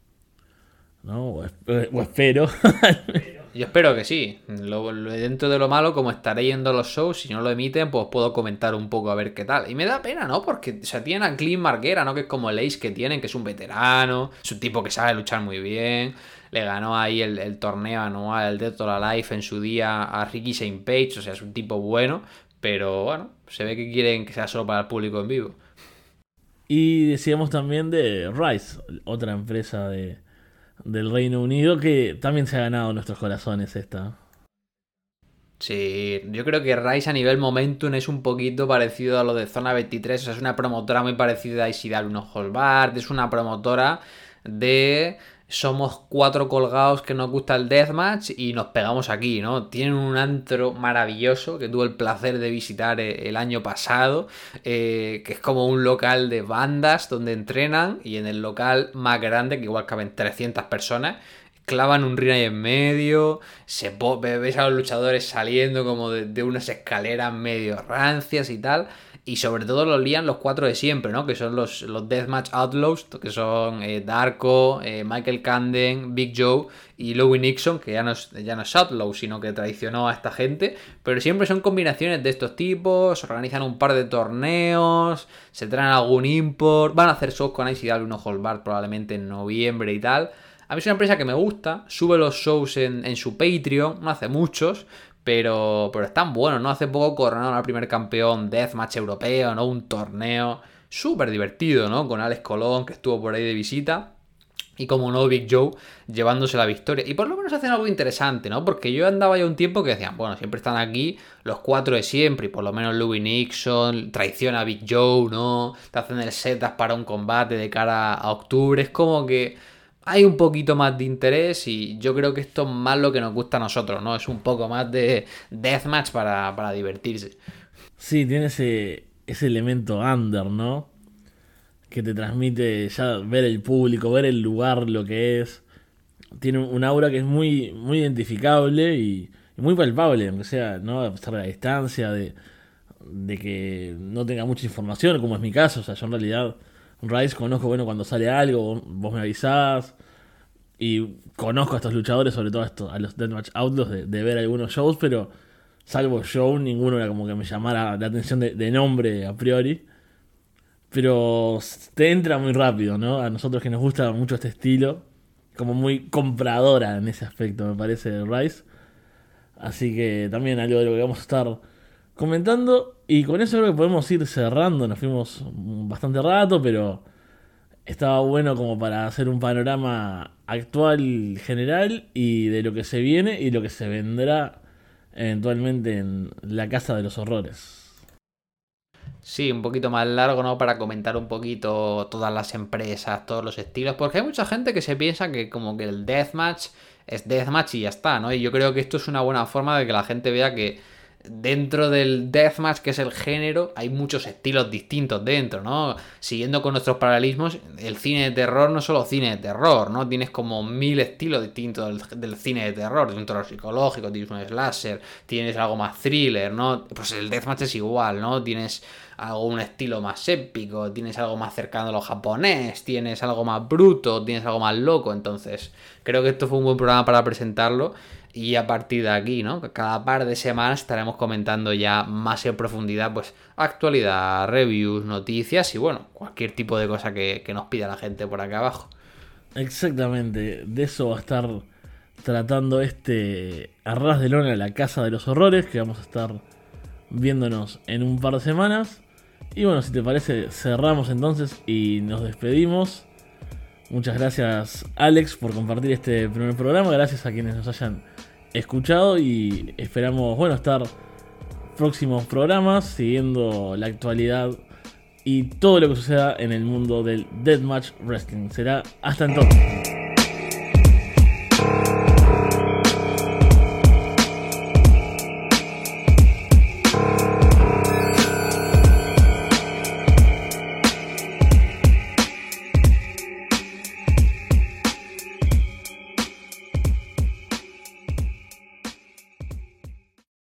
¿No? O, o espero. (laughs) Yo espero que sí. Lo, dentro de lo malo, como estaré yendo a los shows, si no lo emiten, pues puedo comentar un poco a ver qué tal. Y me da pena, ¿no? Porque o sea, tienen a Clint Marguera, ¿no? Que es como el Ace que tienen, que es un veterano, es un tipo que sabe luchar muy bien. Le ganó ahí el, torneo anual, el Death or Life en su día a Ricky St. Page, o sea, es un tipo bueno, pero bueno, se ve que quieren que sea solo para el público en vivo. Y decíamos también de Rice, otra empresa de, del Reino Unido que también se ha ganado nuestros corazones esta. Sí, yo creo que Rise a nivel momentum es un poquito parecido a lo de Zona 23, o sea, es una promotora muy parecida a Isidal Uno Holbart, es una promotora de somos cuatro colgados que nos gusta el deathmatch y nos pegamos aquí, ¿no? Tienen un antro maravilloso que tuve el placer de visitar eh, el año pasado, eh, que es como un local de bandas donde entrenan y en el local más grande, que igual caben 300 personas, clavan un ring en medio, se ves a los luchadores saliendo como de unas escaleras medio rancias y tal. Y sobre todo los lían los cuatro de siempre, ¿no? Que son los, los Deathmatch Outlaws, que son eh, Darko, eh, Michael Canden, Big Joe y Louie Nixon, que ya no, es, ya no es Outlaw, sino que traicionó a esta gente. Pero siempre son combinaciones de estos tipos, organizan un par de torneos, se traen algún import, van a hacer shows con ICW, uno Holbart probablemente en noviembre y tal. A mí es una empresa que me gusta, sube los shows en, en su Patreon, no hace muchos, pero, pero están buenos, ¿no? Hace poco coronaron al primer campeón Deathmatch europeo, ¿no? Un torneo súper divertido, ¿no? Con Alex Colón, que estuvo por ahí de visita. Y como no, Big Joe llevándose la victoria. Y por lo menos hacen algo interesante, ¿no? Porque yo andaba ya un tiempo que decían, bueno, siempre están aquí los cuatro de siempre. Y por lo menos Louis Nixon traiciona a Big Joe, ¿no? Te hacen el setup para un combate de cara a octubre. Es como que hay un poquito más de interés y yo creo que esto es más lo que nos gusta a nosotros, ¿no? Es un poco más de deathmatch para, para divertirse. Sí, tiene ese, ese elemento under, ¿no? Que te transmite ya ver el público, ver el lugar, lo que es. Tiene un aura que es muy, muy identificable y, muy palpable, aunque sea, ¿no? A pesar de la distancia, de, de que no tenga mucha información, como es mi caso. O sea, yo en realidad Rice conozco, bueno, cuando sale algo, vos me avisás. Y conozco a estos luchadores, sobre todo a, a los Deathmatch Outlaws, de, ver algunos shows, pero salvo show, ninguno era como que me llamara la atención de, nombre a priori. Pero te entra muy rápido, ¿no? A nosotros que nos gusta mucho este estilo, como muy compradora en ese aspecto, me parece, Rice. Así que también algo de lo que vamos a estar comentando. Y con eso creo que podemos ir cerrando. Nos fuimos bastante rato, pero estaba bueno como para hacer un panorama actual general y de lo que se viene y lo que se vendrá eventualmente en la Casa de los Horrores. Sí, un poquito más largo, ¿no? Para comentar un poquito todas las empresas, todos los estilos. Porque hay mucha gente que se piensa que como que el deathmatch es deathmatch y ya está, ¿no? Y yo creo que esto es una buena forma de que la gente vea que dentro del deathmatch, que es el género, hay muchos estilos distintos dentro, ¿no? Siguiendo con nuestros paralelismos, el cine de terror no es solo cine de terror, ¿no? Tienes como mil estilos distintos del, cine de terror, tienes un terror psicológico, tienes un slasher, tienes algo más thriller, ¿no? Pues el deathmatch es igual, ¿no? Tienes algo, un estilo más épico, tienes algo más cercano a lo japonés, tienes algo más bruto, tienes algo más loco, entonces creo que esto fue un buen programa para presentarlo y a partir de aquí, ¿no? Cada par de semanas estaremos comentando ya más en profundidad, pues, actualidad, reviews, noticias y bueno, cualquier tipo de cosa que, nos pida la gente por acá abajo. Exactamente, de eso va a estar tratando este Arras de Lona, la Casa de los Horrores, que vamos a estar viéndonos en un par de semanas. Y bueno, si te parece, cerramos entonces y nos despedimos. Muchas gracias Alex por compartir este primer programa, gracias a quienes nos hayan escuchado y esperamos, bueno, estar próximos programas siguiendo la actualidad y todo lo que suceda en el mundo del Deathmatch Wrestling. Será hasta entonces.